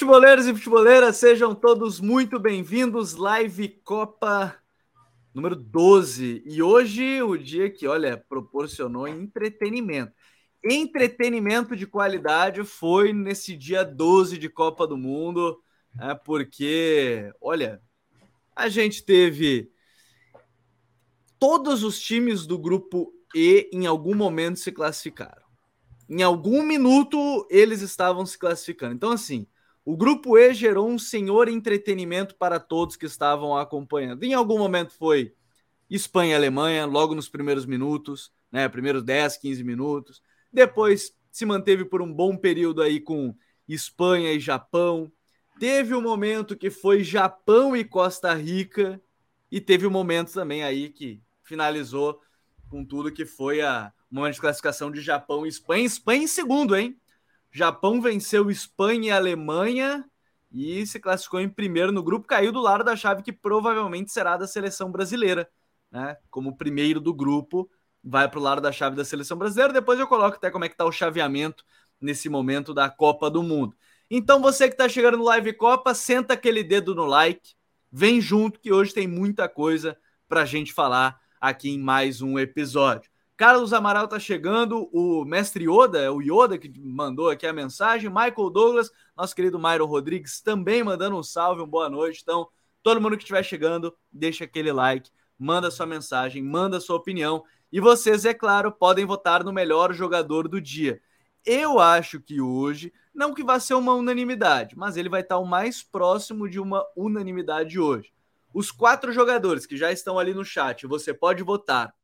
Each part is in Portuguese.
futeboleiros e futeboleiras, sejam todos muito bem-vindos. Live Copa número 12. E hoje, o dia que, olha, proporcionou entretenimento. Entretenimento de qualidade foi nesse dia 12 de Copa do Mundo, é, porque, olha, a gente teve todos os times do grupo E em algum momento se classificaram. Em algum minuto eles estavam se classificando. Então, assim, o grupo E gerou um senhor entretenimento para todos que estavam acompanhando. Em algum momento foi Espanha e Alemanha, logo nos primeiros minutos, né? Primeiros 10, 15 minutos. Depois se manteve por um bom período aí com Espanha e Japão. Teve um momento que foi Japão e Costa Rica. E teve um momento também aí que finalizou com tudo que foi a momento de classificação de Japão e Espanha. Espanha em segundo, hein? Japão venceu Espanha e Alemanha e se classificou em primeiro no grupo, caiu do lado da chave que provavelmente será da seleção brasileira, né? Como primeiro do grupo, vai para o lado da chave da seleção brasileira. Depois eu coloco até como é que está o chaveamento nesse momento da Copa do Mundo. Então você que está chegando no Live Copa, senta aquele dedo no like, vem junto que hoje tem muita coisa para a gente falar aqui em mais um episódio. Carlos Amaral tá chegando, o mestre Yoda, é o Yoda que mandou aqui a mensagem, Michael Douglas, nosso querido Myron Rodrigues também mandando um salve, uma boa noite. Então, todo mundo que estiver chegando, deixa aquele like, manda sua mensagem, manda sua opinião. E vocês, é claro, podem votar no melhor jogador do dia. Eu acho que hoje, não que vá ser uma unanimidade, mas ele vai estar o mais próximo de uma unanimidade hoje. Os quatro jogadores que já estão ali no chat, você pode votar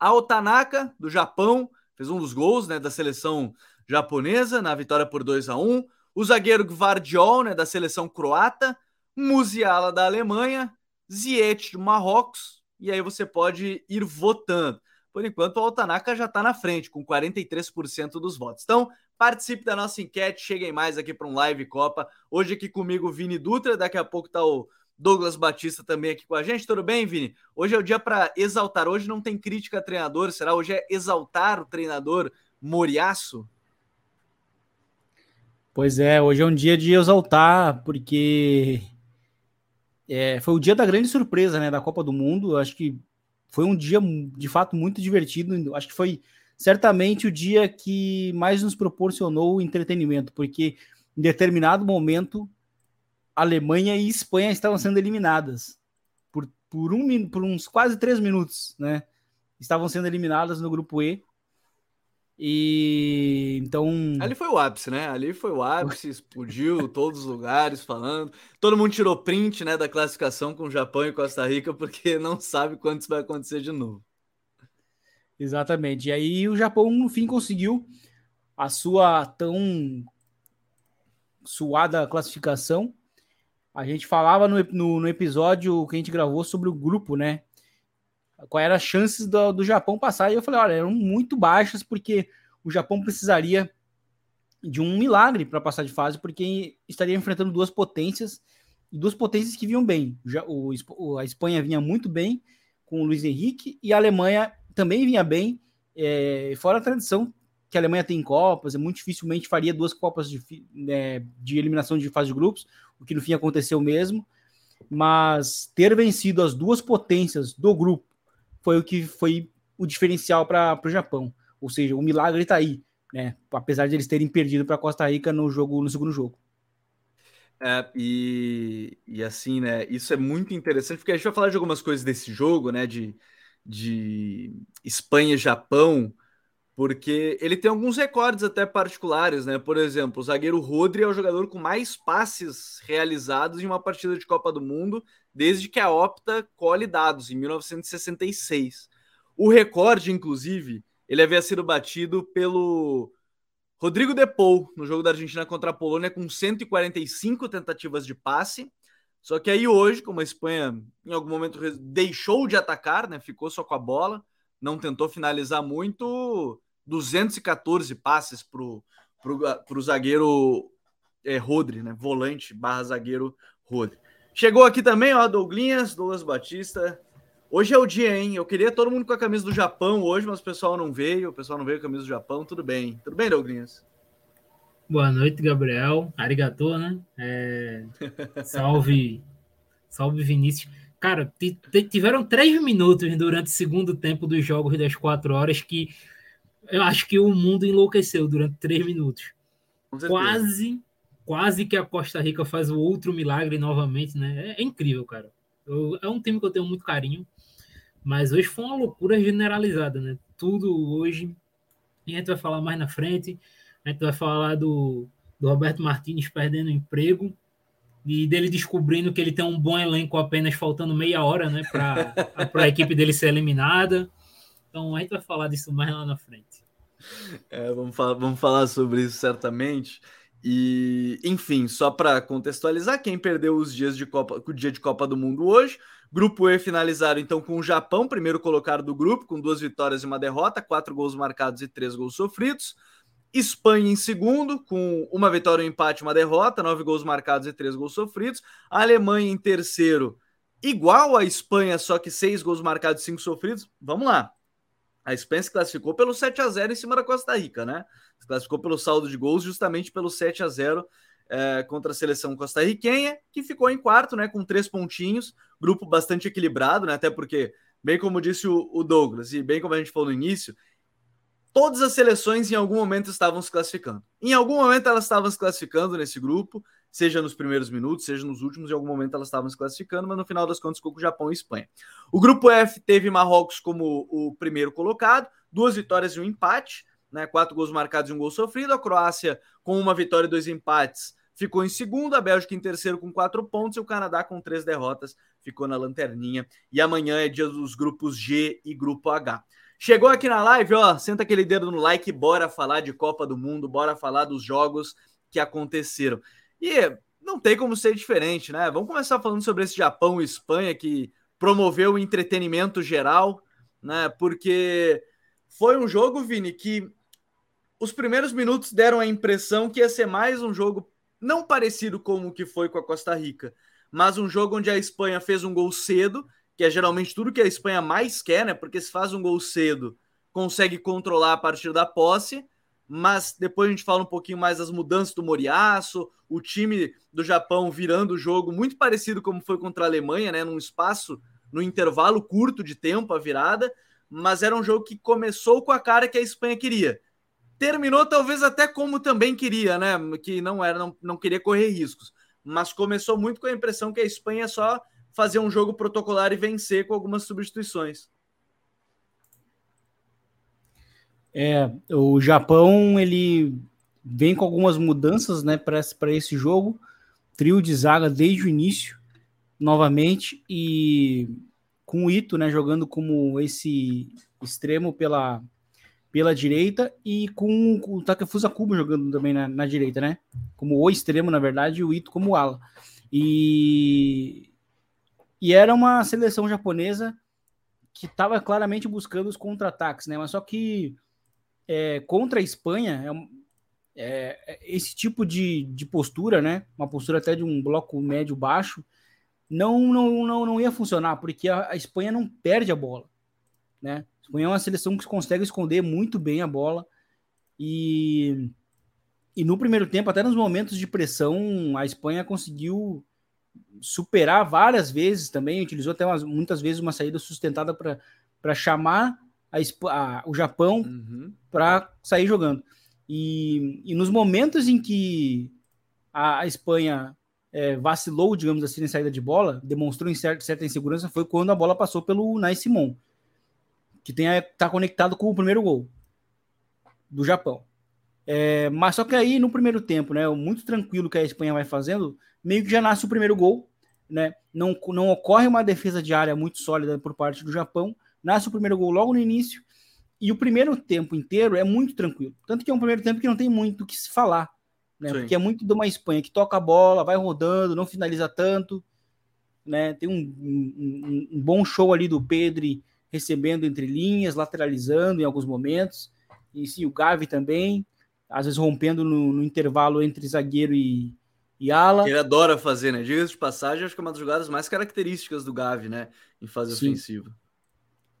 Ao Tanaka, do Japão, fez um dos gols né, da seleção japonesa na vitória por 2 a 1 O zagueiro Gvardiol, né, da seleção croata. Musiala, da Alemanha. Ziyech, do Marrocos. E aí você pode ir votando. Por enquanto, o Altanaka já está na frente, com 43% dos votos. Então, participe da nossa enquete, cheguem mais aqui para um Live Copa. Hoje aqui comigo, Vini Dutra, daqui a pouco está o Douglas Batista também aqui com a gente. Tudo bem, Vini? Hoje é o dia para exaltar. Hoje não tem crítica a treinador, será? Hoje é exaltar o treinador Moriaço? Pois é, hoje é um dia de exaltar, porque é, foi o dia da grande surpresa, né, da Copa do Mundo. Acho que foi um dia de fato muito divertido. Acho que foi certamente o dia que mais nos proporcionou entretenimento, porque em determinado momento Alemanha e Espanha estavam sendo eliminadas por, por, um, por uns quase três minutos, né? Estavam sendo eliminadas no grupo E. E então. Ali foi o ápice, né? Ali foi o ápice, explodiu todos os lugares falando. Todo mundo tirou print né, da classificação com o Japão e Costa Rica, porque não sabe quando isso vai acontecer de novo. Exatamente. E aí o Japão, no fim, conseguiu a sua tão suada classificação a gente falava no, no, no, episódio que a gente gravou sobre o grupo, né? Quais eram as chances do, do Japão passar? E eu falei, olha, eram muito baixas, porque o Japão precisaria de um milagre para passar de fase, porque estaria enfrentando duas potências, e duas potências que vinham bem. O, a Espanha vinha muito bem com o Luiz Henrique, e a Alemanha também vinha bem, é, fora a tradição que a Alemanha tem em Copas, é muito dificilmente faria duas Copas de, né, de eliminação de fase de grupos o que no fim aconteceu mesmo, mas ter vencido as duas potências do grupo foi o que foi o diferencial para o Japão. Ou seja, o milagre está aí, né? Apesar de eles terem perdido para Costa Rica no jogo no segundo jogo. É, e, e assim, né? Isso é muito interessante, porque a gente vai falar de algumas coisas desse jogo, né? De, de Espanha e Japão, porque ele tem alguns recordes até particulares, né? Por exemplo, o zagueiro Rodri é o jogador com mais passes realizados em uma partida de Copa do Mundo desde que a Opta colhe dados, em 1966. O recorde, inclusive, ele havia sido batido pelo Rodrigo Depou no jogo da Argentina contra a Polônia com 145 tentativas de passe. Só que aí hoje, como a Espanha em algum momento deixou de atacar, né, ficou só com a bola, não tentou finalizar muito, 214 passes pro, pro zagueiro é, Rodri, né? Volante barra zagueiro Rodri. Chegou aqui também, ó, Douglinhas, Douglas Batista. Hoje é o dia, hein? Eu queria todo mundo com a camisa do Japão hoje, mas o pessoal não veio. O pessoal não veio com a camisa do Japão. Tudo bem. Tudo bem, Douglinhas? Boa noite, Gabriel. Arigatô, né? É... Salve, salve Vinícius. Cara, tiveram três minutos durante o segundo tempo dos jogos das quatro horas que eu acho que o mundo enlouqueceu durante três minutos. Quase, quase que a Costa Rica faz o outro milagre novamente, né? É, é incrível, cara. Eu, é um time que eu tenho muito carinho, mas hoje foi uma loucura generalizada, né? Tudo hoje. E a gente vai falar mais na frente. A gente vai falar do, do Roberto Martins perdendo emprego e dele descobrindo que ele tem um bom elenco apenas faltando meia hora, né, para a equipe dele ser eliminada. Então a gente vai falar disso mais lá na frente. É, vamos, falar, vamos falar sobre isso certamente. E, enfim, só para contextualizar, quem perdeu os dias de Copa, o dia de Copa do Mundo hoje, Grupo E finalizaram então com o Japão, primeiro colocado do grupo, com duas vitórias e uma derrota, quatro gols marcados e três gols sofridos. Espanha em segundo, com uma vitória, um empate, uma derrota, nove gols marcados e três gols sofridos. A Alemanha em terceiro, igual a Espanha, só que seis gols marcados e cinco sofridos. Vamos lá. A Espanha se classificou pelo 7 a 0 em cima da Costa Rica, né? Se classificou pelo saldo de gols, justamente pelo 7 a 0 é, contra a seleção costarriquenha, que ficou em quarto, né? Com três pontinhos, grupo bastante equilibrado, né? Até porque, bem como disse o Douglas, e bem como a gente falou no início, todas as seleções em algum momento estavam se classificando. Em algum momento elas estavam se classificando nesse grupo, seja nos primeiros minutos, seja nos últimos, em algum momento elas estavam se classificando, mas no final das contas ficou com o Japão e Espanha. O grupo F teve Marrocos como o primeiro colocado, duas vitórias e um empate, né? Quatro gols marcados e um gol sofrido. A Croácia, com uma vitória e dois empates, ficou em segundo, a Bélgica em terceiro com quatro pontos e o Canadá com três derrotas ficou na lanterninha. E amanhã é dia dos grupos G e grupo H. Chegou aqui na live, ó, senta aquele dedo no like, bora falar de Copa do Mundo, bora falar dos jogos que aconteceram. E não tem como ser diferente, né? Vamos começar falando sobre esse Japão e Espanha que promoveu o entretenimento geral, né? Porque foi um jogo, Vini, que os primeiros minutos deram a impressão que ia ser mais um jogo não parecido com o que foi com a Costa Rica, mas um jogo onde a Espanha fez um gol cedo que é geralmente tudo que a Espanha mais quer, né? Porque se faz um gol cedo, consegue controlar a partir da posse, mas depois a gente fala um pouquinho mais das mudanças do Moriaço, o time do Japão virando o jogo muito parecido como foi contra a Alemanha, né? Num espaço, no intervalo curto de tempo, a virada, mas era um jogo que começou com a cara que a Espanha queria. Terminou talvez até como também queria, né? Que não era, não, não queria correr riscos. Mas começou muito com a impressão que a Espanha só fazer um jogo protocolar e vencer com algumas substituições. É, o Japão ele vem com algumas mudanças, né, para esse jogo. Trio de zaga desde o início, novamente, e com o Ito, né, jogando como esse extremo pela, pela direita e com o Takefusa Kubo jogando também na, na direita, né? Como o extremo, na verdade, e o Ito como ala. E e era uma seleção japonesa que estava claramente buscando os contra-ataques, né? Mas só que é, contra a Espanha, é, é, esse tipo de, de postura, né? Uma postura até de um bloco médio-baixo, não, não, não, não ia funcionar, porque a, a, Espanha não perde a bola, né? A Espanha é uma seleção que consegue esconder muito bem a bola e, e no primeiro tempo, até nos momentos de pressão, a Espanha conseguiu superar várias vezes também, utilizou até umas, muitas vezes uma saída sustentada para chamar a, a, o Japão uhum. para sair jogando. E, e, nos momentos em que a, a Espanha é, vacilou, digamos assim, na saída de bola, demonstrou certa, certa insegurança, foi quando a bola passou pelo Nai Simon, que está conectado com o primeiro gol do Japão. É, mas só que aí no primeiro tempo, né, muito tranquilo que a Espanha vai fazendo, meio que já nasce o primeiro gol, né? Não, não ocorre uma defesa de área muito sólida por parte do Japão, nasce o primeiro gol logo no início, e o primeiro tempo inteiro é muito tranquilo. Tanto que é um primeiro tempo que não tem muito o que se falar, né? Porque é muito de uma Espanha que toca a bola, vai rodando, não finaliza tanto, né? Tem um, um, um bom show ali do Pedri recebendo entre linhas, lateralizando em alguns momentos, e sim, o Gavi também às vezes rompendo no, no intervalo entre zagueiro e, e ala. Ele adora fazer, né? Diga de passagem, acho que é uma das jogadas mais características do Gavi, né? Em fase Sim. ofensiva.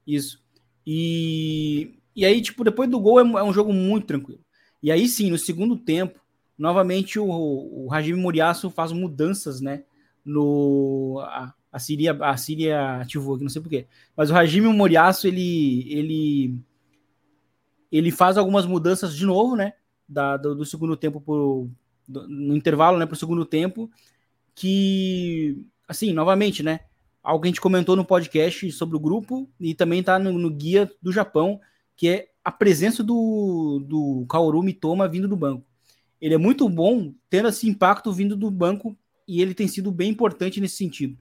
Isso. E, e aí, tipo, depois do gol é, é, um jogo muito tranquilo. E aí sim, no segundo tempo, novamente o, o Hajime Moriaço faz mudanças, né? No, a, a Síria, a Síria ativou aqui, não sei porquê. Mas o Hajime Moriaço, ele, ele, ele faz algumas mudanças de novo, né? Da, do, do segundo tempo pro, do, no intervalo, né? Para o segundo tempo, que, assim, novamente, né? Algo que a gente comentou no podcast sobre o grupo e também está no, no, guia do Japão, que é a presença do, do Kaoru Mitoma vindo do banco. Ele é muito bom tendo esse impacto vindo do banco e ele tem sido bem importante nesse sentido.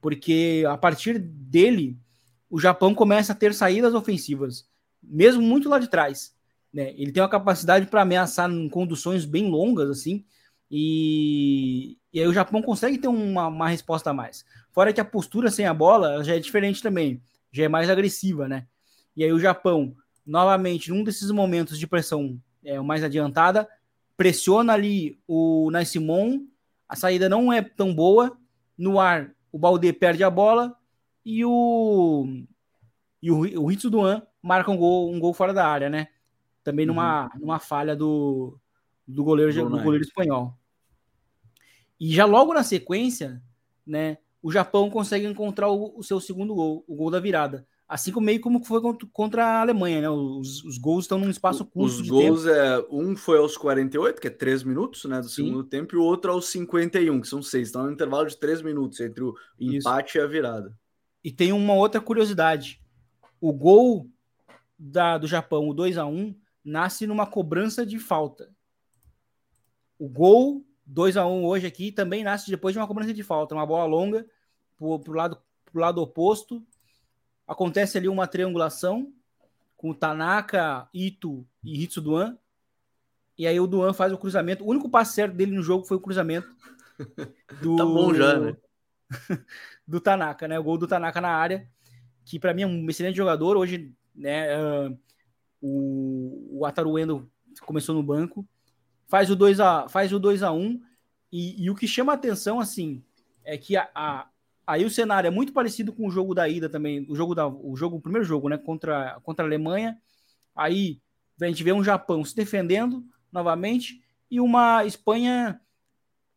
Porque a partir dele, o Japão começa a ter saídas ofensivas, mesmo muito lá de trás. Né? Ele tem uma capacidade para ameaçar em conduções bem longas, assim, e, e aí o Japão consegue ter uma, uma resposta a mais. Fora que a postura sem a bola já é diferente também, já é mais agressiva, né? E aí o Japão, novamente, num desses momentos de pressão é, mais adiantada, pressiona ali o Nascimon, a saída não é tão boa, no ar o Balde perde a bola e o e o, o Hitsu Duan marca um gol, um gol fora da área, né? Também numa, uhum. numa falha do, do goleiro, do goleiro espanhol. E já logo na sequência, né, o Japão consegue encontrar o, o seu segundo gol, o gol da virada. Assim como meio como foi contra a Alemanha, né? Os, os gols estão num espaço curto. Os gols tempo. é um foi aos 48, que é 3 minutos, né, do segundo Sim. tempo, e o outro aos 51, que são 6. Então é um intervalo de 3 minutos entre o empate Isso. e a virada. E tem uma outra curiosidade. O gol da, do Japão, o 2 a 1 nasce numa cobrança de falta. O gol 2 a 1 hoje aqui também nasce depois de uma cobrança de falta, uma bola longa pro, pro lado pro lado oposto. Acontece ali uma triangulação com o Tanaka, Ito e Hitsu Duan. E aí o Duan faz o cruzamento. O único passe certo dele no jogo foi o cruzamento do Tá bom já, né? do Tanaka, né? O gol do Tanaka na área, que para mim é um excelente jogador. Hoje, né, uh, o, o Ataru Endo começou no banco faz o 2 a faz o 2 a 1 e, e, o que chama atenção assim é que a, a, aí o cenário é muito parecido com o jogo da ida também, o jogo da o jogo o primeiro jogo, né, contra contra a Alemanha. Aí a gente vê um Japão se defendendo novamente e uma Espanha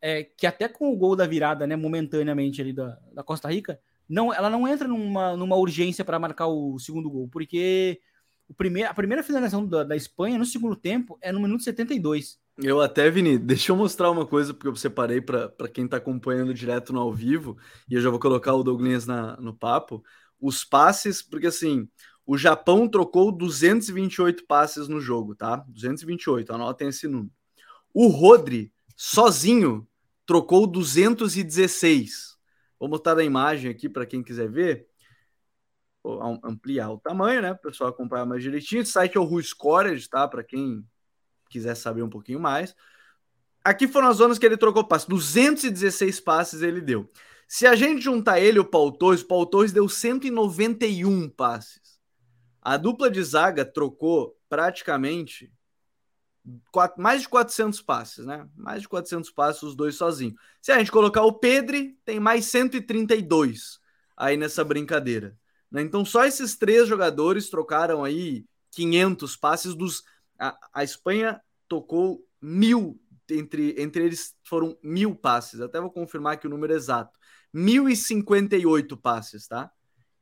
é, que até com o gol da virada, né, momentaneamente ali da, da Costa Rica, não, ela não entra numa, numa urgência para marcar o segundo gol, porque o primeir, a primeira finalização da, da Espanha no segundo tempo é no minuto 72. Eu até, Vini, deixa eu mostrar uma coisa, porque eu separei para quem está acompanhando direto no ao vivo, e eu já vou colocar o Douglas na, no papo. Os passes, porque assim, o Japão trocou 228 passes no jogo, tá? 228, anotem esse número. O Rodri, sozinho, trocou 216. Vou botar a imagem aqui para quem quiser ver. Ampliar o tamanho, né? Para o pessoal acompanhar mais direitinho. O site é o Who Scored, tá? Para quem quiser saber um pouquinho mais. Aqui foram as zonas que ele trocou passes. 216 passes ele deu. Se a gente juntar ele e o Paul Torres, o Paul Torres deu 191 passes. A dupla de zaga trocou praticamente mais de 400 passes, né? Mais de 400 passes os dois sozinhos. Se a gente colocar o Pedri, tem mais 132 aí nessa brincadeira. Né? Então só esses três jogadores trocaram aí 500 passes dos a, a Espanha tocou mil, entre, entre eles foram mil passes, até vou confirmar aqui o número exato, 1.058 passes, tá?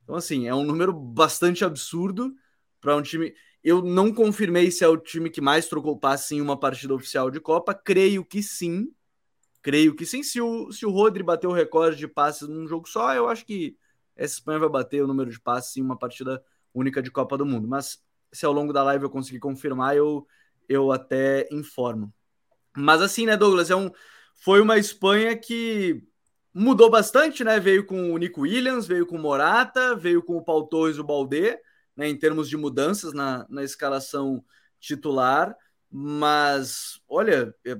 Então, assim, é um número bastante absurdo para um time. Eu não confirmei se é o time que mais trocou passes em uma partida oficial de Copa, creio que sim. Creio que sim. Se o, se o Rodri bater o recorde de passes num jogo só, eu acho que essa Espanha vai bater o número de passes em uma partida única de Copa do Mundo. Mas se ao longo da live eu conseguir confirmar, eu, eu até informo. Mas assim, né, Douglas, é um, foi uma Espanha que mudou bastante, né? Veio com o Nico Williams, veio com o Morata, veio com o Paul Torres o Balde, né, em termos de mudanças na, na escalação titular. Mas, olha, é,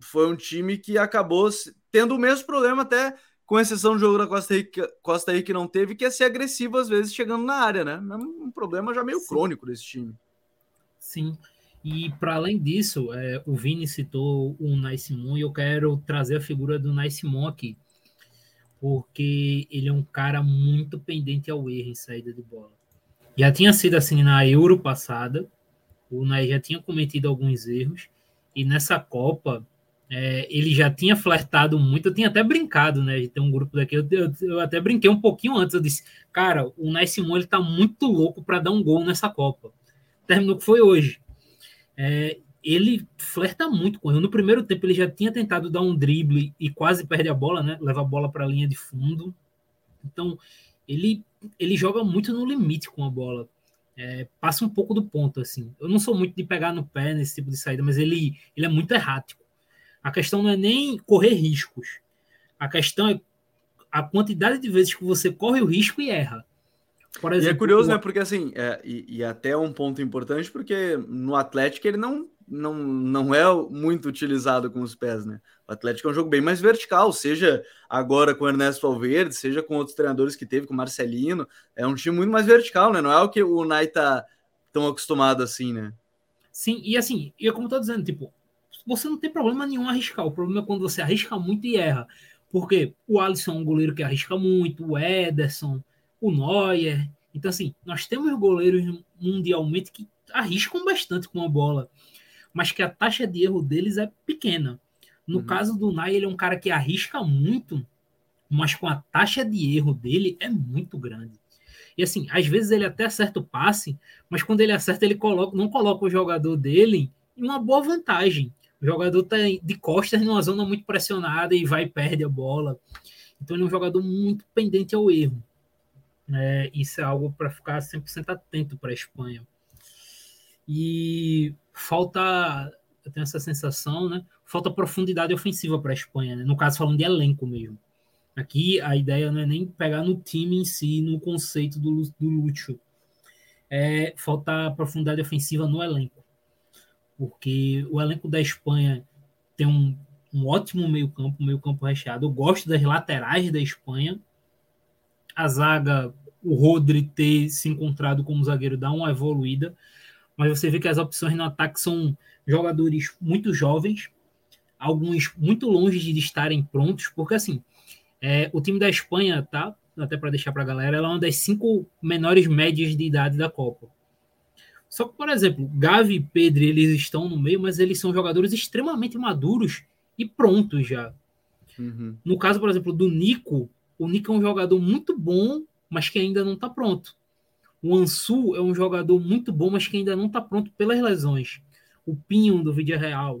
foi um time que acabou tendo o mesmo problema até com exceção do jogo da Costa Rica, Costa Rica que não teve, que é ser agressivo às vezes chegando na área, né? É um problema já meio Sim. crônico desse time. Sim. E para além disso, é, o Vini citou o Moon e eu quero trazer a figura do Moon aqui. Porque ele é um cara muito pendente ao erro em saída de bola. Já tinha sido assim na Euro passada, o Nai já tinha cometido alguns erros, e nessa Copa É, ele já tinha flertado muito, eu tinha até brincado, né? De ter um grupo daqui. Eu, eu, eu, até brinquei um pouquinho antes. Eu disse, cara, o Simon ele tá muito louco para dar um gol nessa Copa. Terminou que foi hoje. É, ele flerta muito com ele. No primeiro tempo, ele já tinha tentado dar um drible e quase perde a bola, né? Leva a bola para a linha de fundo. Então, ele, ele joga muito no limite com a bola. É, passa um pouco do ponto, assim. Eu não sou muito de pegar no pé nesse tipo de saída, mas ele, ele é muito errático. A questão não é nem correr riscos. A questão é a quantidade de vezes que você corre o risco e erra. Por exemplo, e é curioso, o... né? Porque assim, é, e, e, até um ponto importante, porque no Atlético ele não, não, não é muito utilizado com os pés, né? O Atlético é um jogo bem mais vertical, seja agora com o Ernesto Valverde, seja com outros treinadores que teve, com o Marcelino. É um time muito mais vertical, né? Não é o que o Nai tá tão acostumado assim, né? Sim, e assim, e como eu tô dizendo, tipo, você não tem problema nenhum arriscar. O problema é quando você arrisca muito e erra. Porque o Alisson é um goleiro que arrisca muito, o Ederson, o Neuer. Então, assim, nós temos goleiros mundialmente que arriscam bastante com a bola, mas que a taxa de erro deles é pequena. No uhum. caso do Nai, ele é um cara que arrisca muito, mas com a taxa de erro dele é muito grande. E assim, às vezes ele até acerta o passe, mas quando ele acerta, ele coloca, não coloca o jogador dele em uma boa vantagem. O jogador está de costas numa zona muito pressionada e vai e perde a bola. Então ele é um jogador muito pendente ao erro. É, isso é algo para ficar 100% atento para a Espanha. E falta, eu tenho essa sensação, né? Falta profundidade ofensiva para a Espanha, né? no caso falando de elenco mesmo. Aqui a ideia não é nem pegar no time em si, no conceito do, do Lúcio. É, falta profundidade ofensiva no elenco porque o elenco da Espanha tem um, um ótimo meio-campo, meio-campo recheado. Eu gosto das laterais da Espanha. A zaga, o Rodri ter se encontrado como zagueiro dá uma evoluída, mas você vê que as opções no ataque são jogadores muito jovens, alguns muito longe de estarem prontos, porque assim, é, o time da Espanha, tá? Até para deixar para a galera, ela é uma das cinco menores médias de idade da Copa. Só que, por exemplo, Gavi e Pedro, eles estão no meio, mas eles são jogadores extremamente maduros e prontos já. Uhum. No caso, por exemplo, do Nico, o Nico é um jogador muito bom, mas que ainda não está pronto. O Ansu é um jogador muito bom, mas que ainda não está pronto pelas lesões. O Pinho do Vídeo Real.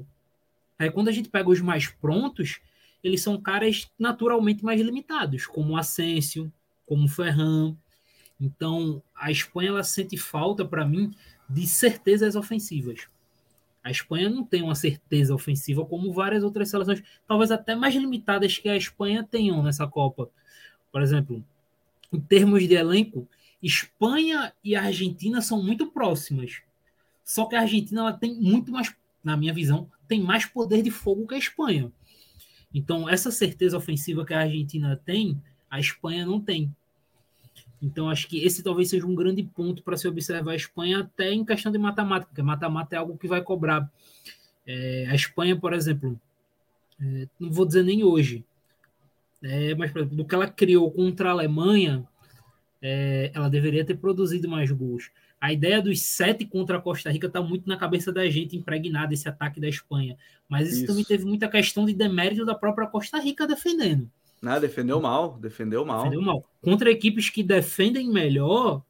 Aí quando a gente pega os mais prontos, eles são caras naturalmente mais limitados, como o Asensio, como o Ferran. Então, a Espanha ela sente falta para mim de certezas ofensivas. A Espanha não tem uma certeza ofensiva como várias outras seleções, talvez até mais limitadas que a Espanha tenham nessa Copa. Por exemplo, em termos de elenco, Espanha e Argentina são muito próximas. Só que a Argentina ela tem muito mais, na minha visão, tem mais poder de fogo que a Espanha. Então, essa certeza ofensiva que a Argentina tem, a Espanha não tem. Então, acho que esse talvez seja um grande ponto para se observar a Espanha, até em questão de matemática, porque mata-mata é algo que vai cobrar. É, a Espanha, por exemplo, é, não vou dizer nem hoje, é, mas, por exemplo, do que ela criou contra a Alemanha, é, ela deveria ter produzido mais gols. A ideia dos sete contra a Costa Rica está muito na cabeça da gente, impregnada esse ataque da Espanha. Mas isso, isso, também teve muita questão de demérito da própria Costa Rica defendendo. Ah, defendeu mal, defendeu mal. Defendeu mal. Contra equipes que defendem melhor,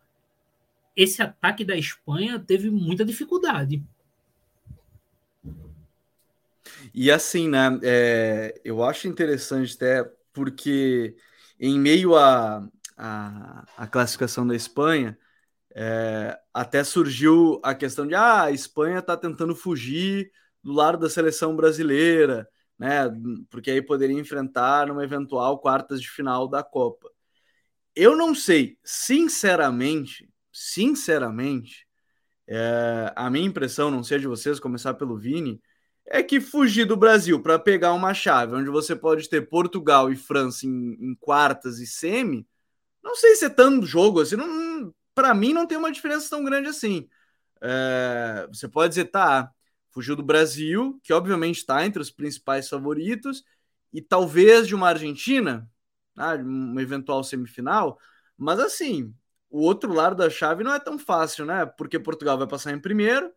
esse ataque da Espanha teve muita dificuldade. E assim, né? É, eu acho interessante até porque em meio à a, a, a, classificação da Espanha, é, até surgiu a questão de ah, a Espanha está tentando fugir do lado da seleção brasileira né? Porque aí poderia enfrentar numa eventual quartas de final da Copa. Eu não sei, sinceramente, sinceramente, é, a minha impressão, não sei de vocês, começar pelo Vini, é que fugir do Brasil para pegar uma chave onde você pode ter Portugal e França em, em quartas e semi, não sei se é tanto jogo assim, para mim não tem uma diferença tão grande assim. É, você pode dizer, tá, fugiu do Brasil, que obviamente está entre os principais favoritos, e talvez de uma Argentina, né, uma eventual semifinal, mas assim, o outro lado da chave não é tão fácil, né? Porque Portugal vai passar em primeiro,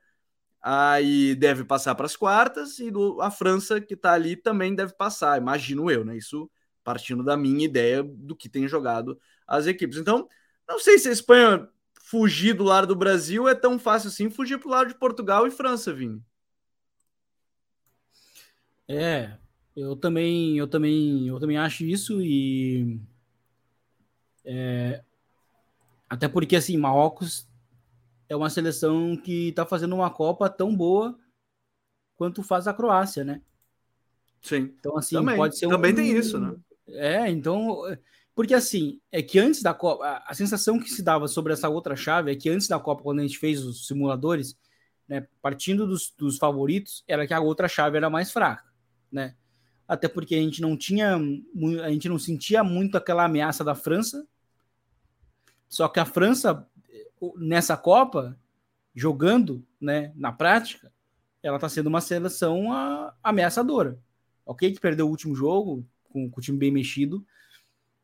aí deve passar para as quartas e a França que está ali também deve passar, imagino eu, né? Isso partindo da minha ideia do que tem jogado as equipes. Então, não sei se a Espanha fugir do lado do Brasil é tão fácil assim fugir para o lado de Portugal e França, Vini. É, eu também, eu também, eu também acho isso e é, até porque assim Marrocos é uma seleção que está fazendo uma Copa tão boa quanto faz a Croácia, né? Sim. Então, assim, também, pode ser Também um... tem isso, né? É, então. Porque assim, é que antes da Copa, a sensação que se dava sobre essa outra chave é que antes da Copa, quando a gente fez os simuladores, né, partindo dos, dos favoritos, era que a outra chave era mais fraca, né? Até porque a gente não tinha, a gente não sentia muito aquela ameaça da França. Só que a França, nessa Copa, jogando, né, na prática, ela está sendo uma seleção ameaçadora. Ok, que perdeu o último jogo com, com o time bem mexido,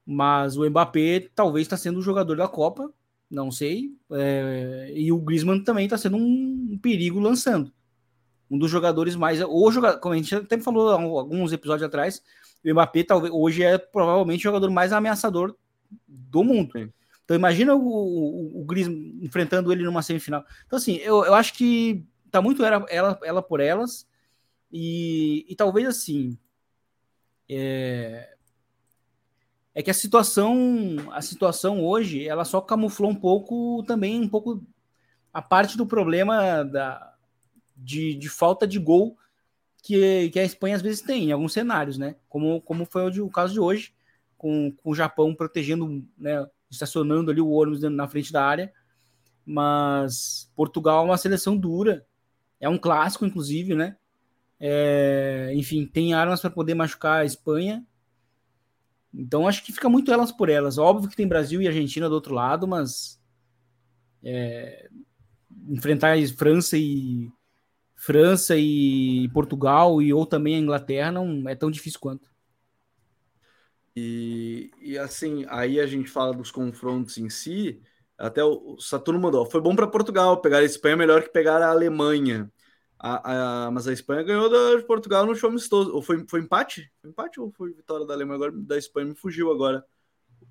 mas o Mbappé talvez está sendo o jogador da Copa, não sei. É, e o Griezmann também está sendo um, um, perigo lançando. Um dos jogadores mais. Ou jogador, como a gente até falou alguns episódios atrás, o Mbappé talvez hoje é provavelmente o jogador mais ameaçador do mundo. Sim. Então imagina o, o, o Griezmann enfrentando ele numa semifinal. Então, assim, eu, eu acho que tá muito ela, ela, ela por elas. E, e talvez assim. É, é que a situação, a situação hoje, ela só camuflou um pouco também, um pouco a parte do problema da, de, de falta de gol que, que a Espanha às vezes tem em alguns cenários, né? Como, como foi o, de, o caso de hoje, com, com o Japão protegendo, né, estacionando ali o ônibus na frente da área. Mas Portugal é uma seleção dura, é um clássico, inclusive, né? É, enfim, tem armas para poder machucar a Espanha então acho que fica muito elas por elas. Óbvio que tem Brasil e Argentina do outro lado, mas é, enfrentar França e França e Portugal e ou também a Inglaterra não é tão difícil quanto. E, e assim, aí a gente fala dos confrontos em si. Até o Saturno mandou. Foi bom para Portugal pegar a Espanha melhor que pegar a Alemanha. A, a, mas a Espanha ganhou da, de Portugal no show amistoso. Ou foi, foi empate? Foi empate ou foi vitória da Alemanha? Agora da Espanha me fugiu agora.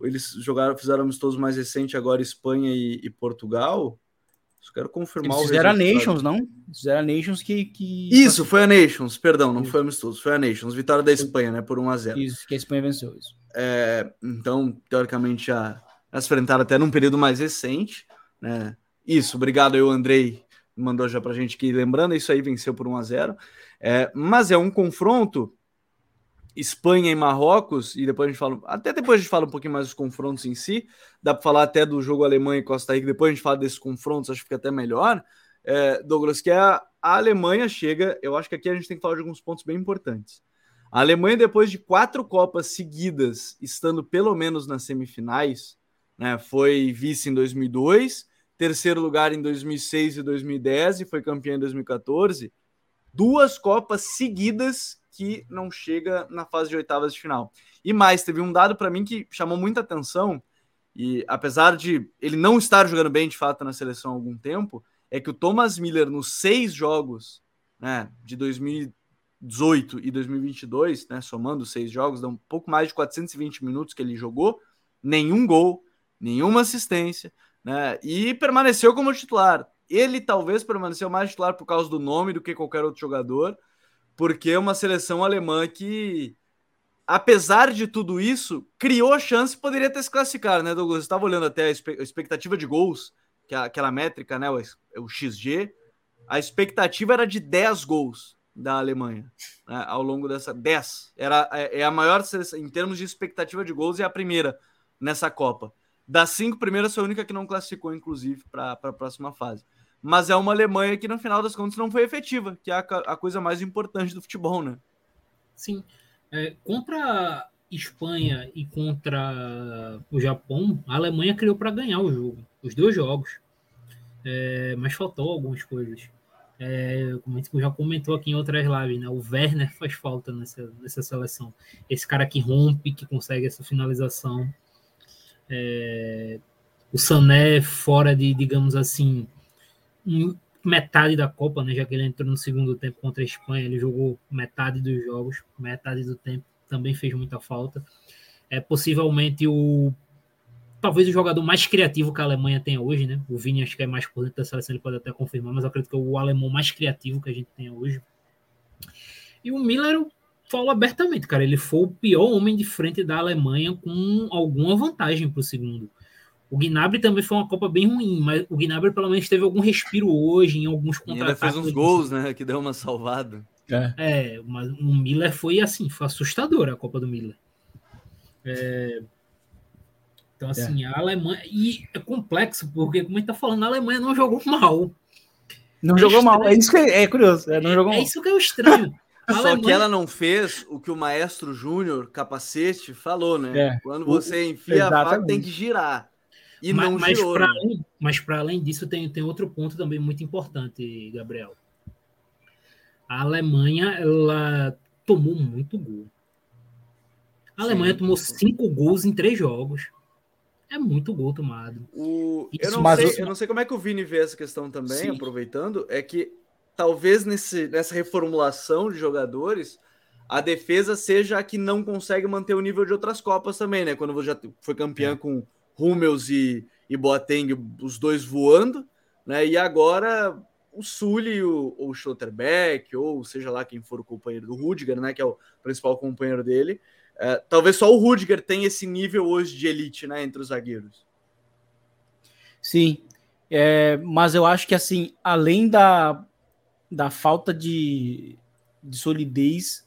Eles jogaram, fizeram amistoso mais recente agora, Espanha e, e Portugal. Só quero confirmar Eles fizeram a Nations, não? Fizeram a Nations que, que. Isso, foi a Nations, perdão, não isso. foi amistoso, foi a Nations. Vitória da Espanha, né? Por 1 a 0 Isso, que a Espanha venceu isso. É, então, teoricamente, já, já se enfrentaram até num período mais recente, né? Isso, obrigado aí, Andrei, mandou já para a gente que, lembrando, isso aí venceu por 1 a 0 é, mas é um confronto Espanha e Marrocos, e depois a gente fala, até depois a gente fala um pouquinho mais dos confrontos em si, dá para falar até do jogo Alemanha e Costa Rica, depois a gente fala desses confrontos, acho que fica até melhor, é, Douglas, que é a, a Alemanha chega, eu acho que aqui a gente tem que falar de alguns pontos bem importantes. A Alemanha, depois de quatro Copas seguidas, estando pelo menos nas semifinais, né, foi vice em 2002, terceiro lugar em 2006 e 2010 e foi campeão em 2014. Duas Copas seguidas que não chega na fase de oitavas de final. E mais, teve um dado para mim que chamou muita atenção, e apesar de ele não estar jogando bem de fato na seleção há algum tempo, é que o Thomas Miller, nos seis jogos né, de 2018 e 2022, né, somando seis jogos, dá um pouco mais de 420 minutos que ele jogou, nenhum gol, nenhuma assistência, né? E permaneceu como titular. Ele talvez permaneceu mais titular por causa do nome do que qualquer outro jogador, porque é uma seleção alemã que, apesar de tudo isso, criou a chance e poderia ter se classificado, né, Douglas? estava olhando até a expectativa de gols, que é aquela métrica, né, o XG, a expectativa era de 10 gols da Alemanha né, ao longo dessa 10 era é, é a maior em termos de expectativa de gols e a primeira nessa Copa das cinco primeiras, foi a única que não classificou, inclusive, para a próxima fase. Mas é uma Alemanha que, no final das contas, não foi efetiva, que é a, a coisa mais importante do futebol, né? Sim. É, contra a Espanha e contra o Japão, a Alemanha criou para ganhar o jogo, os dois jogos. É, mas faltou algumas coisas. É, como a gente já comentou aqui em outras lives, né? O Werner faz falta nessa, nessa seleção. Esse cara que rompe, que consegue essa finalização. É, o Sané fora de, digamos assim, metade da Copa, né? Já que ele entrou no segundo tempo contra a Espanha, ele jogou metade dos jogos, metade do tempo, também fez muita falta. É possivelmente o talvez o jogador mais criativo que a Alemanha tem hoje, né? O Vini acho que é mais por dentro da seleção, ele pode até confirmar, mas acredito que é o alemão mais criativo que a gente tem hoje. E o Miller, falo abertamente, cara, ele foi o pior homem de frente da Alemanha com alguma vantagem para o segundo. O Gnabry também foi uma Copa bem ruim, mas o Gnabry pelo menos teve algum respiro hoje em alguns contra Ainda fez uns gols, né, que deu uma salvada. É. é, mas o Miller foi assim, foi assustador a Copa do Miller. É... Então, é. assim, é. a Alemanha. E é complexo, porque, como a gente tá falando, a Alemanha não jogou mal. Não é jogou estranho. mal. É isso que é, é curioso. É, não jogou é, mal. isso que é o estranho. Só Alemanha... que ela não fez o que o maestro Júnior, capacete, falou, né? É. Quando você enfia Exatamente. a faca, tem que girar. E mas, não mas girou. Pra né? mas para além disso, tem, tem outro ponto também muito importante, Gabriel. A Alemanha, ela tomou muito gol. A Alemanha Sim. tomou cinco gols em três jogos. É muito gol tomado. O... Eu, não sei, eu não sei como é que o Vini vê essa questão também, Sim. aproveitando, é que talvez nesse, nessa reformulação de jogadores, a defesa seja a que não consegue manter o nível de outras Copas também, né? Quando você já foi campeão é. com Hummels e, e Boateng, os dois voando, né? E agora o Sully, o, o Schotterbeck, ou seja lá quem for o companheiro do Rudiger, né? Que é o principal companheiro dele, é, talvez só o Rudiger tenha esse nível hoje de elite, né, entre os zagueiros. Sim, é, mas eu acho que assim, além da, da falta de, de solidez,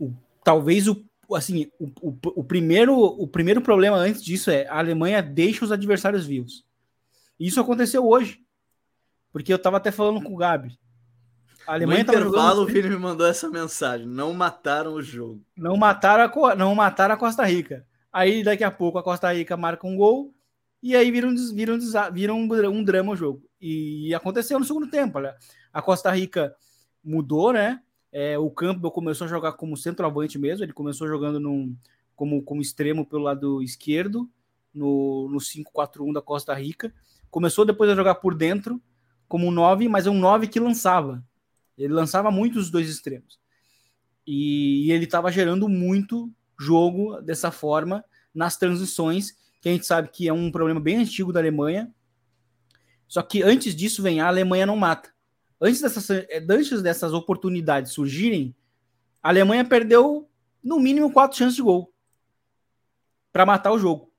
o, talvez o assim o, o, o, primeiro o primeiro problema antes disso é a Alemanha deixa os adversários vivos. Isso aconteceu hoje, porque eu estava até falando com o Gabi. A Alemanha no intervalo, o Vini me mandou essa mensagem: não mataram o jogo. Não mataram a, não mataram a Costa Rica. Aí daqui a pouco a Costa Rica marca um gol e aí vira um, vira um, vira um, um drama o jogo. E aconteceu no segundo tempo. Olha. A Costa Rica mudou, né? É, o Campbell começou a jogar como centroavante mesmo. Ele começou jogando num, como, como extremo pelo lado esquerdo, no, no 5-4-1 da Costa Rica. Começou depois a jogar por dentro, como um 9, mas é um 9 que lançava. Ele lançava muito os dois extremos. E, e ele estava gerando muito jogo dessa forma nas transições, que a gente sabe que é um problema bem antigo da Alemanha. Só que antes disso vem a Alemanha não mata. Antes dessas, antes dessas oportunidades surgirem, a Alemanha perdeu no mínimo quatro chances de gol para matar o jogo,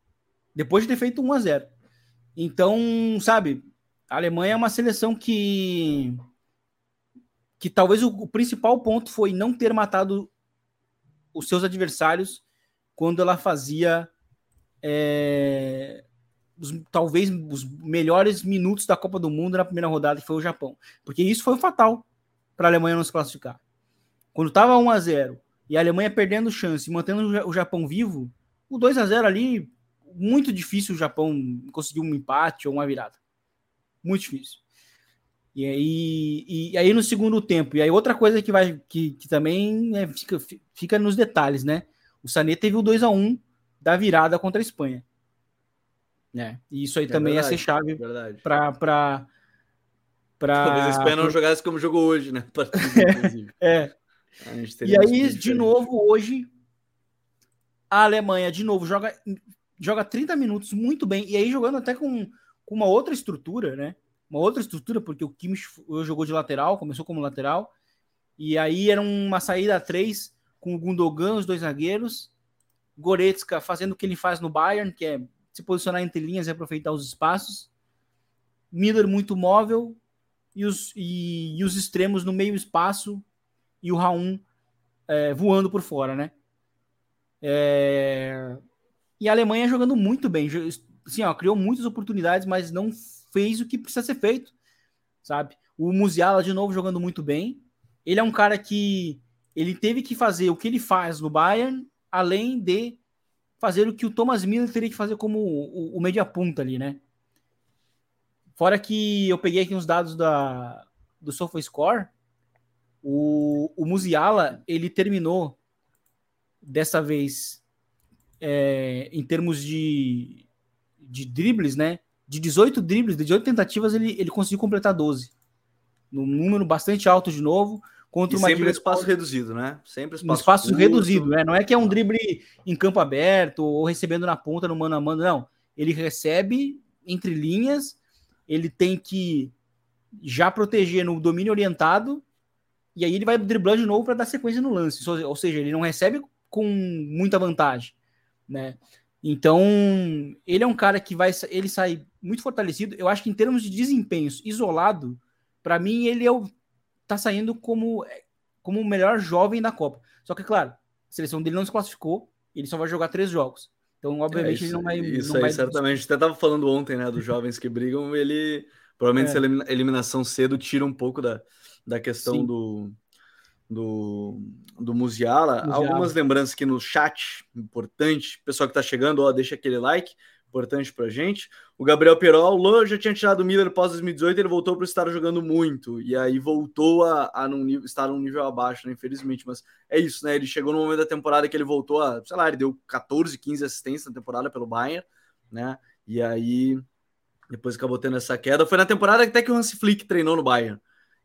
depois de ter feito 1 a 0. Então, sabe, a Alemanha é uma seleção que que talvez o, o, principal ponto foi não ter matado os seus adversários quando ela fazia é, os, talvez os melhores minutos da Copa do Mundo na primeira rodada, que foi o Japão. Porque isso foi fatal para a Alemanha não se classificar. Quando estava 1 a 0 e a Alemanha perdendo chance, mantendo o Japão vivo, o 2 a 0 ali, muito difícil o Japão conseguir um empate ou uma virada. Muito difícil. E aí, e aí no segundo tempo, e aí outra coisa que vai que, que também é, fica, fica nos detalhes, né? O Sané teve o 2 a 1 da virada contra a Espanha. Né? E isso aí é também verdade, ia ser chave para para Talvez a Espanha não jogasse como jogou hoje, né? é. E aí, de novo, hoje, a Alemanha, de novo, joga, joga 30 minutos muito bem. E aí, jogando até com, com uma outra estrutura, né? uma outra estrutura, porque o Kimmich jogou de lateral, começou como lateral, e aí era uma saída a três, com o Gundogan, os dois zagueiros, Goretzka fazendo o que ele faz no Bayern, que é se posicionar entre linhas e aproveitar os espaços, Miller muito móvel, e os, e, e os extremos no meio espaço, e o Raul é, voando por fora, né? É... E a Alemanha jogando muito bem, assim, ó, criou muitas oportunidades, mas não fez o que precisa ser feito, sabe? O Musiala, de novo, jogando muito bem. Ele é um cara que ele teve que fazer o que ele faz no Bayern, além de fazer o que o Thomas Miller teria que fazer como o, o media punta ali, né? Fora que eu peguei aqui uns dados da, do SofaScore, o, o Musiala, ele terminou dessa vez é, em termos de, de dribles, né? de 18 dribles, de 18 tentativas, ele, ele conseguiu completar 12. num número bastante alto de novo. Contra e uma sempre espaço reduzido, né? Sempre espaço, espaço curto. reduzido, né? Não é que é um drible em campo aberto ou recebendo na ponta no mano a mano, não. Ele recebe entre linhas, ele tem que já proteger no domínio orientado e aí ele vai driblar de novo para dar sequência no lance. Ou seja, ele não recebe com muita vantagem, né? Então, ele é um cara que vai ele sai muito fortalecido. Eu acho que em termos de desempenhos isolado, para mim ele é o tá saindo como, como o melhor jovem da Copa. Só que, claro, a seleção dele não se classificou, ele só vai jogar três jogos. Então, obviamente, é isso, ele não vai. Isso não aí, vai... certamente. A gente até tava falando ontem, né, dos jovens que brigam, ele. Provavelmente, é. essa eliminação cedo tira um pouco da, da questão do, do, do Musiala. Musiala. Algumas lembranças aqui no chat, importante. Pessoal que tá chegando, ó, deixa aquele like importante pra gente. O Gabriel Perol, o Lô já tinha tirado o Miller pós 2018, ele voltou para estar jogando muito, e aí voltou a, a num estar num nível abaixo, né, infelizmente, mas é isso, né, ele chegou no momento da temporada que ele voltou a, sei lá, ele deu 14, 15 assistências na temporada pelo Bayern, né, e aí depois acabou tendo essa queda, foi na temporada até que o Hans Flick treinou no Bayern,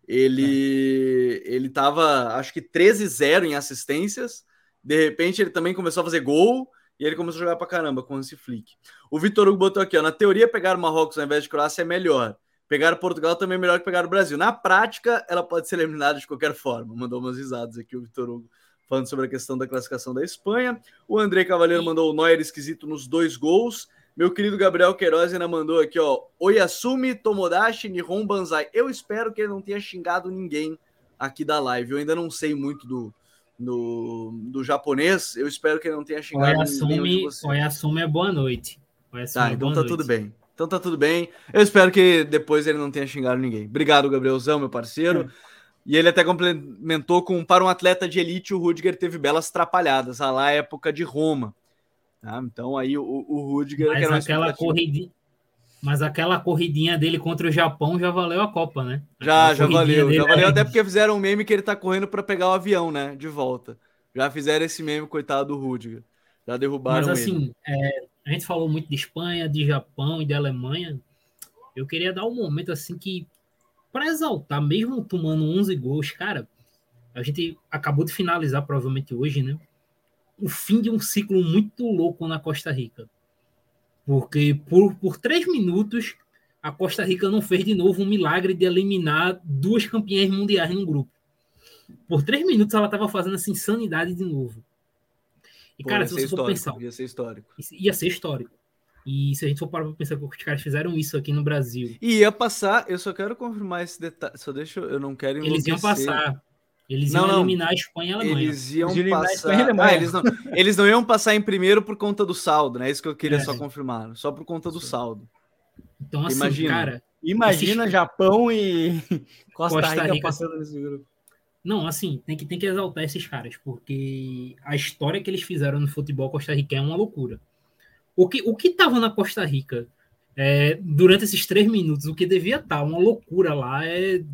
ele, é. ele tava, acho que 13-0 em assistências, de repente ele também começou a fazer gol, e ele começou a jogar pra caramba com esse flick. O Vitor Hugo botou aqui, ó, na teoria pegar o Marrocos ao invés de Croácia é melhor. Pegar Portugal também é melhor que pegar o Brasil. Na prática, ela pode ser eliminada de qualquer forma. Mandou umas risadas aqui o Vitor Hugo falando sobre a questão da classificação da Espanha. O André Cavaleiro mandou o Neuer esquisito nos dois gols. Meu querido Gabriel Queiroz ainda mandou aqui, ó, Oyasumi Tomodachi Nihon Banzai. Eu espero que ele não tenha xingado ninguém aqui da live. Eu ainda não sei muito do, do, do japonês, eu espero que ele não tenha xingado Oyasumi, Oyasumi é boa noite. Oyasumi tá, é então tá noite. tudo bem. Então tá tudo bem. Eu espero que depois ele não tenha xingado ninguém. Obrigado, Gabrielzão, meu parceiro. É. E ele até complementou com para um atleta de elite, o Rudiger teve belas trapalhadas, a lá época de Roma. Tá? Então aí o, o Rudiger. Mas aquela corrida, mas aquela corridinha dele contra o Japão já valeu a Copa, né? Já, já valeu. Já valeu até porque fizeram um meme que ele tá correndo para pegar o avião, né? De volta. Já fizeram esse meme, coitado do Rudiger. Já derrubaram Mas assim, é, a gente falou muito de Espanha, de Japão e de Alemanha. Eu queria dar um momento assim que, para exaltar, mesmo tomando 11 gols, cara, a gente acabou de finalizar, provavelmente hoje, né? O fim de um ciclo muito louco na Costa Rica porque por, por três minutos a Costa Rica não fez de novo um milagre de eliminar duas campeãs mundiais num grupo. Por três minutos ela estava fazendo essa insanidade de novo. E, Pô, cara, se você for pensar. Ia ser histórico. Ia ser histórico. E se a gente for parar para pensar que os caras fizeram isso aqui no Brasil. E ia passar, eu só quero confirmar esse detalhe. Só deixa eu, eu não quero. Eles iam passar. Eles iam não, eliminar a Espanha e a Alemanha. Eles iam eles passar. Ah, eles, não, eles não iam passar em primeiro por conta do saldo, né? Isso que eu queria é. só confirmar. Só por conta do saldo. Então, assim, imagina. cara. Imagina esses... Japão e Costa, Costa Rica, Rica passando nesse grupo. Não, assim, tem que, tem que exaltar esses caras, porque a história que eles fizeram no futebol Costa Rica é uma loucura. O que o que tava na Costa Rica é, durante esses três minutos, o que devia estar tá uma loucura lá é.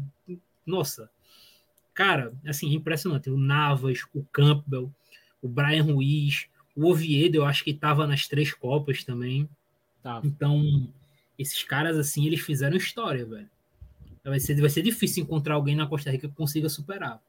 Nossa, cara, assim, impressionante. O Navas, o Campbell, o Brian Ruiz, o Oviedo, eu acho que estava nas três Copas também. Tá. Então, esses caras, assim, eles fizeram história, velho. Vai ser, vai ser difícil encontrar alguém na Costa Rica que consiga superar.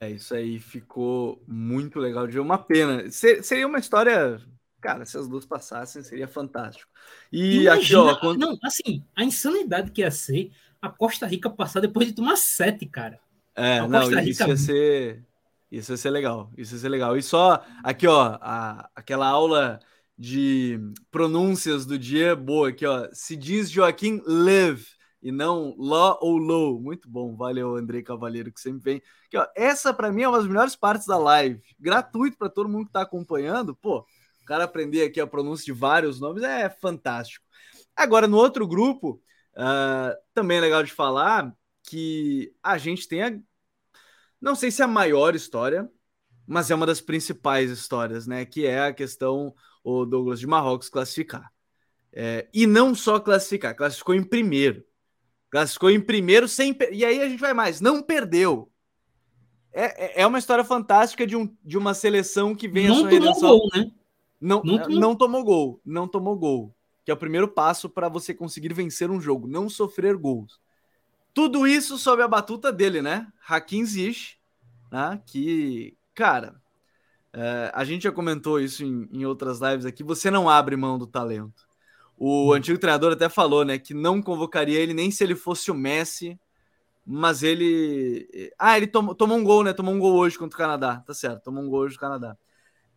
É, isso aí ficou muito legal de ver. Uma pena. Seria uma história. Cara, se as duas passassem, seria fantástico. E Imagina, aqui, ó. Quando... Não, assim, a insanidade que ia ser a Costa Rica passar depois de tomar sete, cara. É, não, Rica... isso ia ser. Isso ia ser legal. Isso ia ser legal. E só aqui, ó, a, aquela aula de pronúncias do dia boa aqui, ó. Se diz Joaquim Live e não Law ou Low. Muito bom. Valeu, Andrei Cavalheiro, que sempre vem. Aqui, ó, essa para mim é uma das melhores partes da live. Gratuito para todo mundo que tá acompanhando. Pô, o cara aprender aqui a pronúncia de vários nomes é fantástico. Agora, no outro grupo, Uh, também é legal de falar que a gente tem a. Não sei se é a maior história, mas é uma das principais histórias, né? Que é a questão o Douglas de Marrocos classificar. É, e não só classificar, classificou em primeiro. Classificou em primeiro sem. E aí a gente vai mais, não perdeu. É, é, é uma história fantástica de, um, de uma seleção que vem não a sua tomou redenção. Gol, né? Não, não, tomou... não tomou gol, não tomou gol que é o primeiro passo para você conseguir vencer um jogo, não sofrer gols. Tudo isso sob a batuta dele, né? Hakim Ziyech, né? que, cara, é, a gente já comentou isso em, em, outras lives aqui, você não abre mão do talento. O hum. antigo treinador até falou, né, que não convocaria ele nem se ele fosse o Messi, mas ele... Ah, ele tomou, tomou um gol, né? Tomou um gol hoje contra o Canadá, tá certo, tomou um gol hoje contra o Canadá.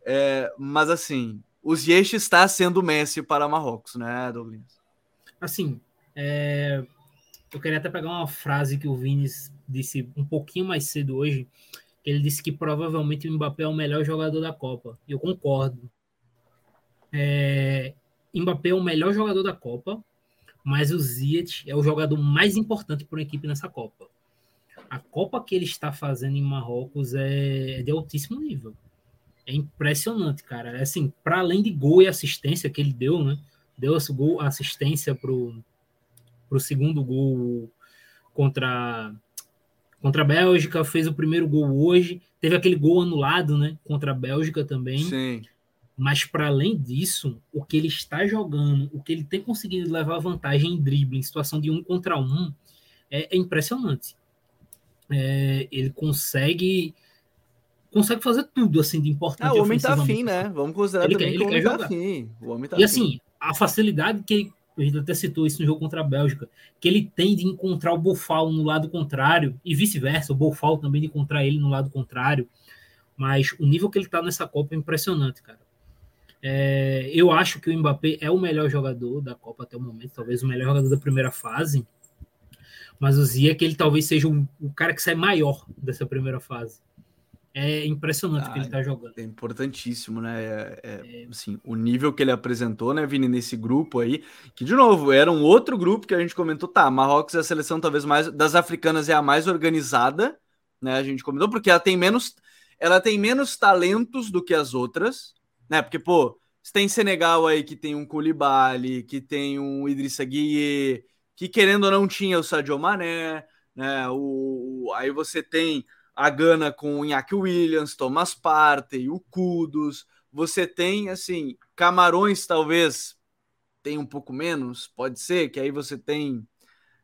É, mas assim, o Ziyech está sendo o Messi para Marrocos, né, Douglas? Assim, é... eu queria até pegar uma frase que o Vini disse um pouquinho mais cedo hoje, ele disse que provavelmente o Mbappé é o melhor jogador da Copa. E eu concordo. É, Mbappé é o melhor jogador da Copa, mas o Ziyech é o jogador mais importante para uma equipe nessa Copa. A Copa que ele está fazendo em Marrocos é de altíssimo nível. É impressionante, cara. É assim, para além de gol e assistência que ele deu, né? Deu esse gol, assistência pro, pro segundo gol contra contra a Bélgica, fez o primeiro gol hoje, teve aquele gol anulado, né, contra a Bélgica também. Sim. Mas para além disso, o que ele está jogando, o que ele tem conseguido levar vantagem em drible, em situação de um contra um, é, é impressionante. É, ele consegue consegue fazer tudo assim de importante. Ah, o homem tá afim, né? Vamos considerar ele também quer, que ele o homem quer tá afim. O homem tá e assim, afim. assim, a facilidade que a gente até citou isso no jogo contra a Bélgica, que ele tem de encontrar o Bofal no lado contrário, e vice-versa, o Bofal também de encontrar ele no lado contrário. Mas o nível que ele tá nessa Copa é impressionante, cara. É, eu acho que o Mbappé é o melhor jogador da Copa até o momento, talvez o melhor jogador da primeira fase. Mas o Zia que ele talvez seja o, o cara que sai maior dessa primeira fase. É impressionante o que ele está jogando. É importantíssimo, né? É, é, é, assim, o nível que ele apresentou, né, Vini, nesse grupo aí, que de novo era um outro grupo que a gente comentou, tá? Marrocos é a seleção talvez mais das africanas é a mais organizada, né? A gente comentou porque ela tem menos, ela tem menos talentos do que as outras, né? Porque pô, você tem Senegal aí que tem um Koulibaly, que tem um Idrissa Gueye, que querendo ou não tinha o Sadio Mané, né? O, aí você tem a Gana com o Iñaki Williams, Thomas Partey, o Kudos. Você tem, assim, Camarões talvez tem um pouco menos, pode ser, que aí você tem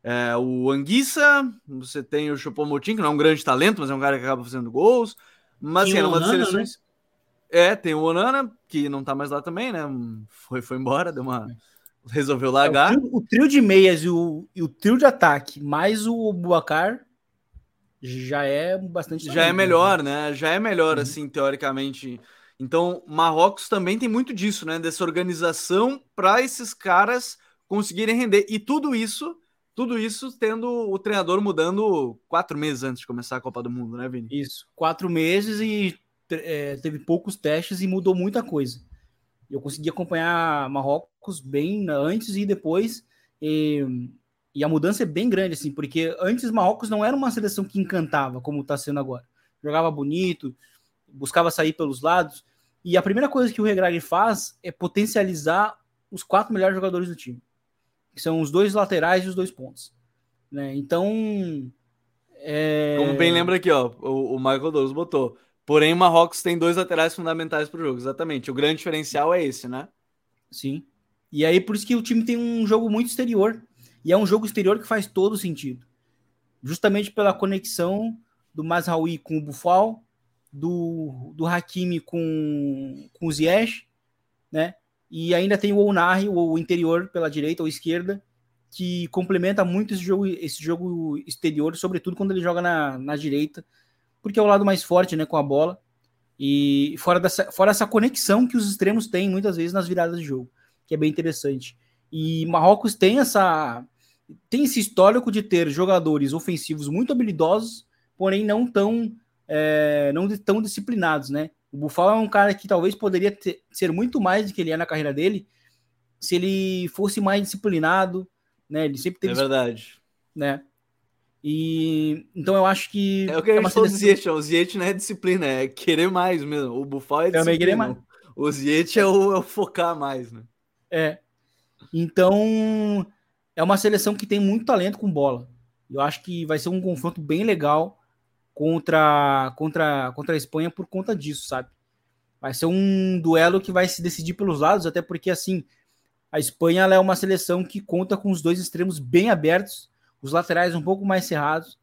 é, o Anguissa, você tem o Chopomotin, que não é um grande talento, mas é um cara que acaba fazendo gols. Mas, assim, é uma das seleções... Né? É, tem o Onana, que não tá mais lá também, né? Foi, foi embora, deu uma... Resolveu largar. É, o, trio, o, trio, de meias e o, e o trio de ataque, mais o Buacar, já é bastante. Já é melhor, né? né? Já é melhor, uhum. assim, teoricamente. Então, Marrocos também tem muito disso, né? Dessa organização para esses caras conseguirem render. E tudo isso, tudo isso tendo o treinador mudando quatro meses antes de começar a Copa do Mundo, né, Vini? Isso, quatro meses e é, teve poucos testes e mudou muita coisa. Eu consegui acompanhar Marrocos bem antes e depois. E e a mudança é bem grande, assim, porque antes Marrocos não era uma seleção que encantava, como está sendo agora. Jogava bonito, buscava sair pelos lados. E a primeira coisa que o Regragui faz é potencializar os quatro melhores jogadores do time, que são os dois laterais e os dois pontos. Né? Então. É... Como bem lembra aqui, ó, o, o Michael Douglas botou. Porém, o Marrocos tem dois laterais fundamentais para o jogo, exatamente. O grande diferencial é esse, né? Sim. E aí, por isso que o time tem um jogo muito exterior. E é um jogo exterior que faz todo sentido. Justamente pela conexão do Mazraoui com o Bufal, do, do Hakimi com, com o Ziyech, né? E ainda tem o Onari, o interior pela direita ou esquerda, que complementa muito esse jogo, esse jogo exterior, sobretudo quando ele joga na, na direita, porque é o lado mais forte, né, com a bola. E fora, dessa, fora essa conexão que os extremos têm muitas vezes nas viradas de jogo, que é bem interessante. E Marrocos tem essa tem esse histórico de ter jogadores ofensivos muito habilidosos, porém não tão, é, não tão disciplinados, né? O Buffalo é um cara que talvez poderia ter, ser muito mais do que ele é na carreira dele se ele fosse mais disciplinado, né? Ele sempre teve. É verdade. Né? E então eu acho que. É o que a gente é falou do Ziet, o Ziet não é disciplina, é querer mais mesmo. O Buffalo é disciplina. querer mais. O Ziet é o, é o focar mais, né? É. Então, é uma seleção que tem muito talento com bola. Eu acho que vai ser um confronto bem legal contra, contra, contra a Espanha por conta disso, sabe? Vai ser um duelo que vai se decidir pelos lados, até porque, assim, a Espanha é uma seleção que conta com os dois extremos bem abertos, os laterais um pouco mais cerrados,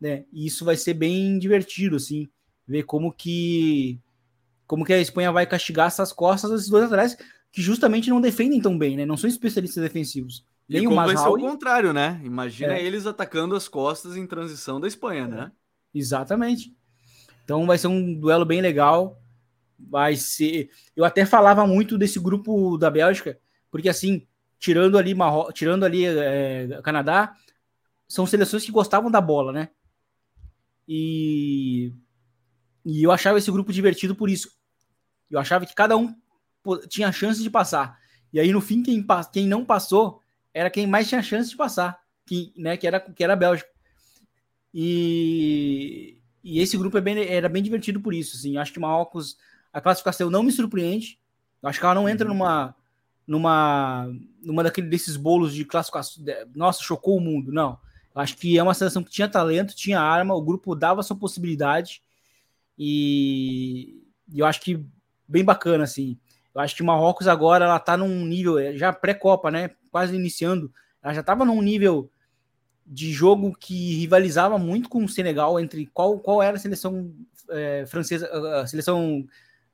né? E isso vai ser bem divertido, assim, ver como que como que a Espanha vai castigar essas costas desses dois laterais que justamente não defendem tão bem, né? Não são especialistas defensivos. Nem e como o vai ser o contrário, né? Imagina é. eles atacando as costas em transição da Espanha, né? Exatamente. Então vai ser um duelo bem legal. Vai ser. Eu até falava muito desse grupo da Bélgica, porque assim, tirando ali Marro... tirando ali é, Canadá, são seleções que gostavam da bola, né? E e eu achava esse grupo divertido por isso. Eu achava que cada um tinha chance de passar. E aí, no fim, quem, quem não passou era quem mais tinha chance de passar, que, né, que, era, que era a Bélgica. E, e esse grupo é bem, era bem divertido por isso. Assim. Acho que Marrocos, a classificação não me surpreende. Acho que ela não entra numa numa numa daquele desses bolos de classificação. Nossa, chocou o mundo. Não. Acho que é uma seleção que tinha talento, tinha arma, o grupo dava sua possibilidade. E, e eu acho que bem bacana, assim. Eu acho que Marrocos agora ela tá num nível, é, já pré-Copa, né? Quase iniciando. Ela já estava num nível de jogo que rivalizava muito com o Senegal entre qual, qual era a seleção é, francesa, a seleção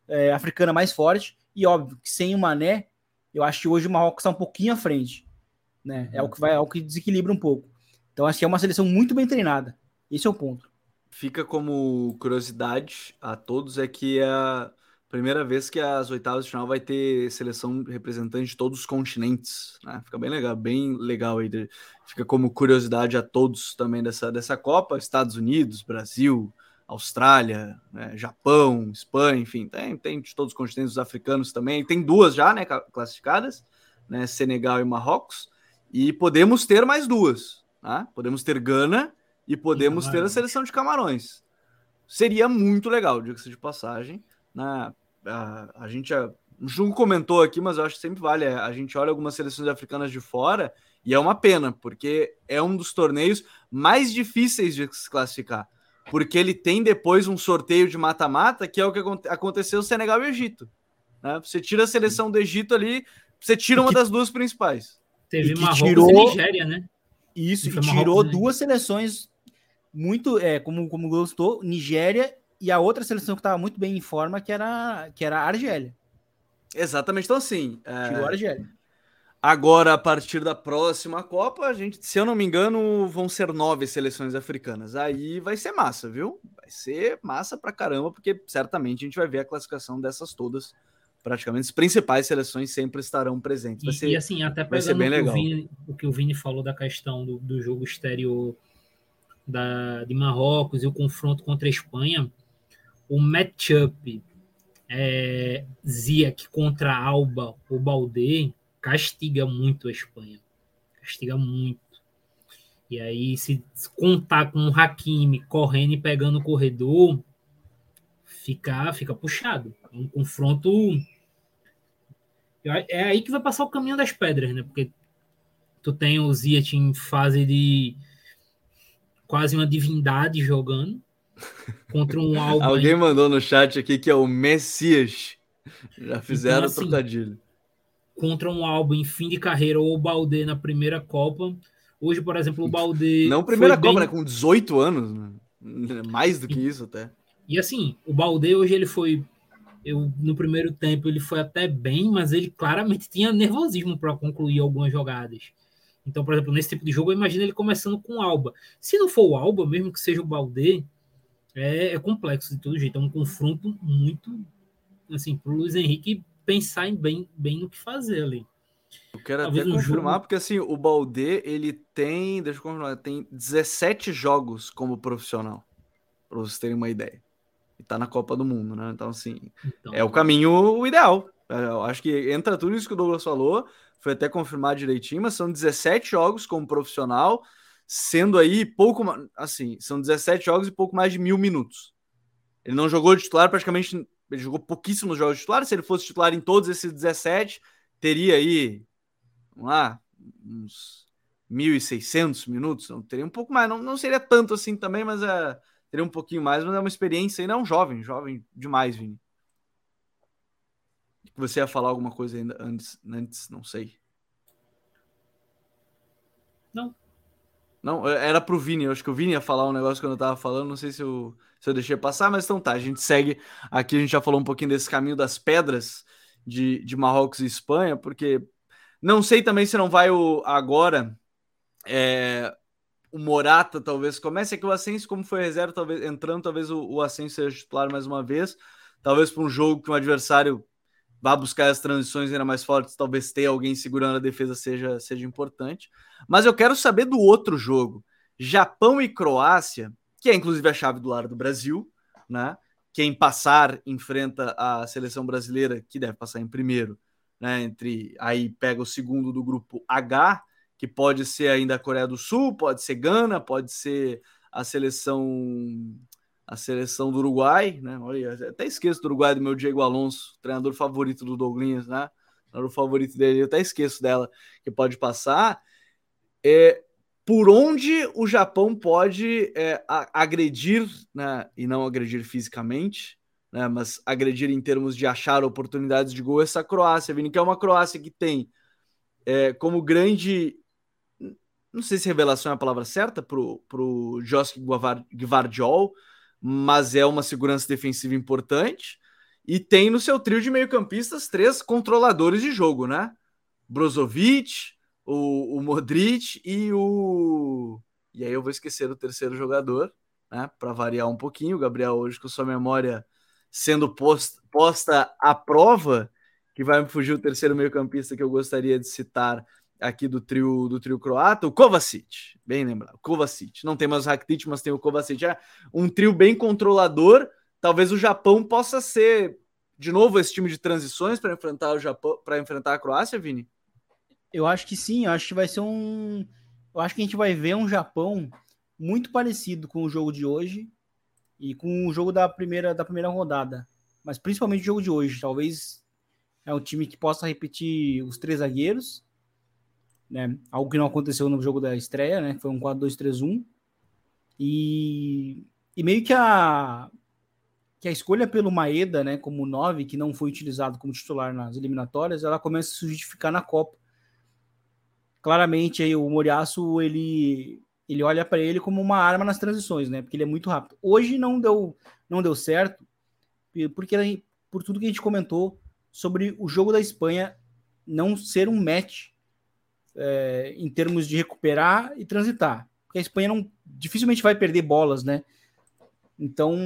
é, africana mais forte. E óbvio que sem o Mané, eu acho que hoje o Marrocos está um pouquinho à frente. Né? É o que vai, é o que desequilibra um pouco. Então acho que é uma seleção muito bem treinada. Esse é o ponto. Fica como curiosidade a todos é que a Primeira vez que as oitavas de final vai ter seleção representante de todos os continentes, né? Fica bem legal, bem legal aí. Fica como curiosidade a todos também dessa, dessa Copa, Estados Unidos, Brasil, Austrália, né? Japão, Espanha, enfim, tem, tem de todos os continentes os africanos também. Tem duas já, né, classificadas, né, Senegal e Marrocos, e podemos ter mais duas, né? Podemos ter Gana e podemos ter a seleção de Camarões. Seria muito legal, diga-se de passagem né? A, a gente, a, o Jungo comentou aqui, mas eu acho que sempre vale. É, a gente olha algumas seleções africanas de fora e é uma pena, porque é um dos torneios mais difíceis de se classificar. Porque ele tem depois um sorteio de mata-mata, que é o que aconteceu no Senegal e Egito. Né? Você tira a seleção do Egito ali, você tira uma das duas principais. Teve uma tirou... e Nigéria, né? Isso, e, tirou Marrocos, duas seleções muito, é, como, como gostou, Nigéria e a outra seleção que estava muito bem em forma, que era, que era a Argélia. Exatamente. Então, assim. É... Tirou a Argélia. Agora, a partir da próxima Copa, a gente, se eu não me engano, vão ser nove seleções africanas. Aí vai ser massa, viu? Vai ser massa pra caramba, porque certamente a gente vai ver a classificação dessas todas. Praticamente as principais seleções sempre estarão presentes. Vai e, ser, e assim, até pegando bem o, legal. Que o, Vini, o que o Vini falou da questão do, do jogo exterior da, de Marrocos e o confronto contra a Espanha, o matchup é, Ziyech contra Alba ou Balde castiga muito a Espanha. Castiga muito. E aí, se contar com o Hakimi correndo e pegando o corredor, fica, fica puxado. É um confronto. É aí que vai passar o caminho das pedras, né? Porque tu tem o Ziyech em fase de quase uma divindade jogando contra um álbum. Alguém mandou no chat aqui que é o Messias. Já fizeram então, assim, trocadilho. Contra um álbum em fim de carreira ou o Balde na primeira Copa. Hoje, por exemplo, o Balde. Não primeira Copa, bem... né? Com 18 anos. Né? Mais do que isso até. E assim, o Balde hoje ele foi. Eu, no primeiro tempo ele foi até bem, mas ele claramente tinha nervosismo para concluir algumas jogadas. Então, por exemplo, nesse tipo de jogo, eu imagino ele começando com o Alba. Se não for o Alba, mesmo que seja o Balde, é, é complexo de todo jeito. É um confronto muito, assim, para o Luiz Henrique pensar em bem, bem no que fazer ali. Eu quero Talvez até confirmar, jogo... porque assim, o Balde, ele tem, deixa eu confirmar, tem 17 jogos como profissional, para vocês terem uma ideia. E tá na Copa do Mundo, né? Então, assim, então... é o caminho ideal. É, eu acho que entra tudo isso que o Douglas falou, foi até confirmar direitinho, mas são 17 jogos como profissional, sendo aí pouco, assim, são 17 jogos e pouco mais de mil minutos. Ele não jogou de titular praticamente, ele jogou pouquíssimos jogos de titular. Se ele fosse titular em todos esses 17, teria aí, vamos lá, uns 1.600 minutos. Não teria um pouco mais, não, não seria tanto assim também, mas é, teria um pouquinho mais. Mas é uma experiência ainda, é um jovem, jovem demais, Vini. Você ia falar alguma coisa ainda antes, antes não sei. Não, Não, era pro Vini. Eu acho que o Vini ia falar um negócio quando eu tava falando. Não sei se eu, se eu deixei passar, mas então tá. A gente segue. Aqui a gente já falou um pouquinho desse caminho das pedras de, de Marrocos e Espanha, porque não sei também se não vai o agora. É, o Morata talvez comece aqui o Ascenso, como foi reserva, talvez entrando, talvez o, o Ascenso seja titular mais uma vez. Talvez para um jogo que um adversário vá buscar as transições ainda mais fortes, talvez ter alguém segurando a defesa seja, seja importante. Mas eu quero saber do outro jogo, Japão e Croácia, que é inclusive a chave do lado do Brasil, né? Quem passar enfrenta a seleção brasileira, que deve passar em primeiro, né? Entre aí pega o segundo do grupo H, que pode ser ainda a Coreia do Sul, pode ser Gana, pode ser a seleção a seleção do Uruguai, né? Olha, até esqueço do Uruguai do meu Diego Alonso, treinador favorito do Douglas, né? O favorito dele, eu até esqueço dela que pode passar. É, por onde o Japão pode é, agredir, né? E não agredir fisicamente, né? Mas agredir em termos de achar oportunidades de gol essa Croácia, Vini, que é uma Croácia que tem é, como grande não sei se revelação é a palavra certa para o Josk Gvardiol, mas é uma segurança defensiva importante. E tem no seu trio de meio-campistas três controladores de jogo, né? Brozovic, o, o Modric e o. E aí eu vou esquecer o terceiro jogador, né? Para variar um pouquinho. O Gabriel, hoje, com sua memória sendo posta, posta à prova, que vai me fugir o terceiro meio-campista que eu gostaria de citar aqui do trio do trio croata, o Kovacic, bem lembrado, Kovacic. Não tem mais o Rakitic, mas tem o Kovacic. É um trio bem controlador. Talvez o Japão possa ser de novo esse time de transições para enfrentar o Japão, para enfrentar a Croácia, Vini. Eu acho que sim, eu acho que vai ser um eu acho que a gente vai ver um Japão muito parecido com o jogo de hoje e com o jogo da primeira da primeira rodada, mas principalmente o jogo de hoje, talvez é um time que possa repetir os três zagueiros né? Algo que não aconteceu no jogo da estreia, né? Foi um 4-2-3-1. E, e meio que a, que a escolha pelo Maeda, né, como 9, que não foi utilizado como titular nas eliminatórias, ela começa a se justificar na Copa. Claramente aí o Moriaço, ele ele olha para ele como uma arma nas transições, né? Porque ele é muito rápido. Hoje não deu não deu certo, porque por tudo que a gente comentou sobre o jogo da Espanha não ser um match é, em termos de recuperar e transitar. Porque a Espanha não, dificilmente vai perder bolas, né? Então,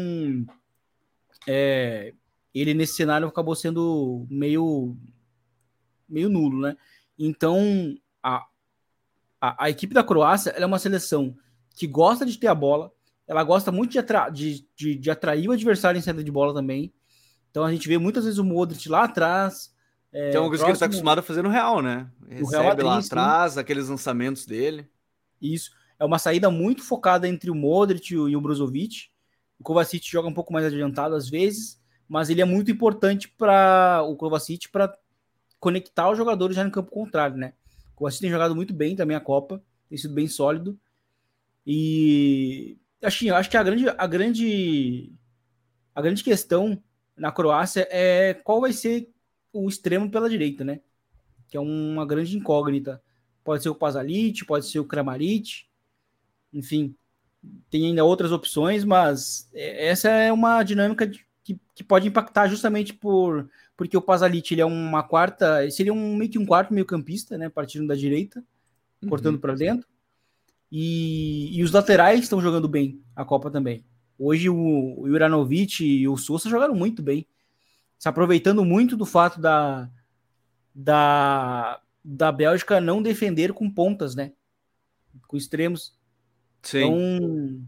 é, ele nesse cenário acabou sendo meio, meio nulo, né? Então, a, a, a equipe da Croácia é uma seleção que gosta de ter a bola, ela gosta muito de, atra de, de, de atrair o adversário em saída de bola também. Então a gente vê muitas vezes o Modric lá atrás, é, uma coisa próximo... que ele está acostumado a fazer no Real, né? Recebe lá atrás, sim. aqueles lançamentos dele. Isso. É uma saída muito focada entre o Modric e o Brozovic. O Kovacic joga um pouco mais adiantado às vezes, mas ele é muito importante para o Kovacic para conectar os jogadores já no campo contrário, né? O Kovacic tem jogado muito bem também a Copa, tem sido bem sólido. E assim, eu acho que a grande, a grande, a grande questão na Croácia é qual vai ser o extremo pela direita, né? Que é uma grande incógnita. Pode ser o Pazalit, pode ser o Kramaric, enfim, tem ainda outras opções, mas é, essa é uma dinâmica de, que, que pode impactar justamente por porque o Pazalit ele é uma quarta, seria um meio que um quarto meio campista, né, partindo da direita, uhum. cortando para dentro. E, e, os laterais estão jogando bem a Copa também. Hoje o, o Juranovic e o Sousa jogaram muito bem se aproveitando muito do fato da, da, da Bélgica não defender com pontas, né? Com extremos. Sim. Então,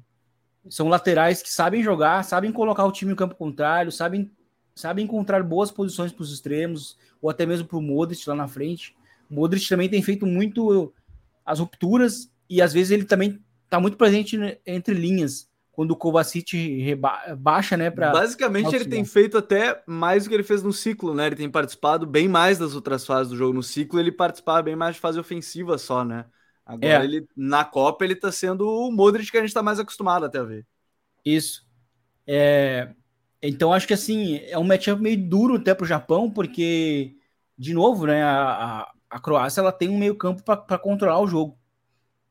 são laterais que sabem jogar, sabem colocar o time no campo contrário, sabem, sabem encontrar boas posições para os extremos, ou até mesmo para o Modric lá na frente. O Modric também tem feito muito as rupturas e às vezes ele também está muito presente entre linhas quando o Kovacic baixa, né? Pra Basicamente, ele tem feito até mais do que ele fez no ciclo, né? Ele tem participado bem mais das outras fases do jogo. No ciclo, ele participava bem mais de fase ofensiva só, né? Agora, é. ele, na Copa, ele tá sendo o Modric que a gente tá mais acostumado até a ver. Isso. É... Então, acho que assim, é um matchup meio duro até pro Japão, porque, de novo, né? A, a, a Croácia ela tem um meio campo para controlar o jogo.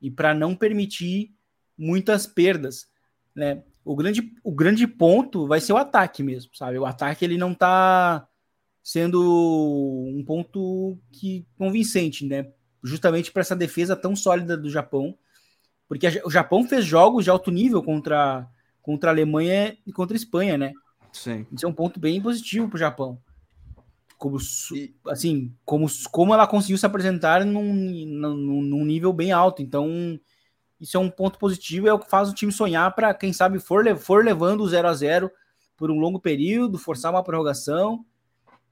e para não permitir muitas perdas, né? O grande, o grande ponto vai ser o ataque mesmo, sabe? O ataque ele não tá sendo um ponto que convincente, né? Justamente para essa defesa tão sólida do Japão, porque o Japão fez jogos de alto nível contra contra a Alemanha e contra a Espanha, né? Sim. Isso é um ponto bem positivo para o Japão. Como, assim, como, como ela conseguiu se apresentar num, num, num nível bem alto. Então, isso é um ponto positivo, é o que faz o time sonhar para, quem sabe, for, for levando o 0 a 0 por um longo período, forçar uma prorrogação.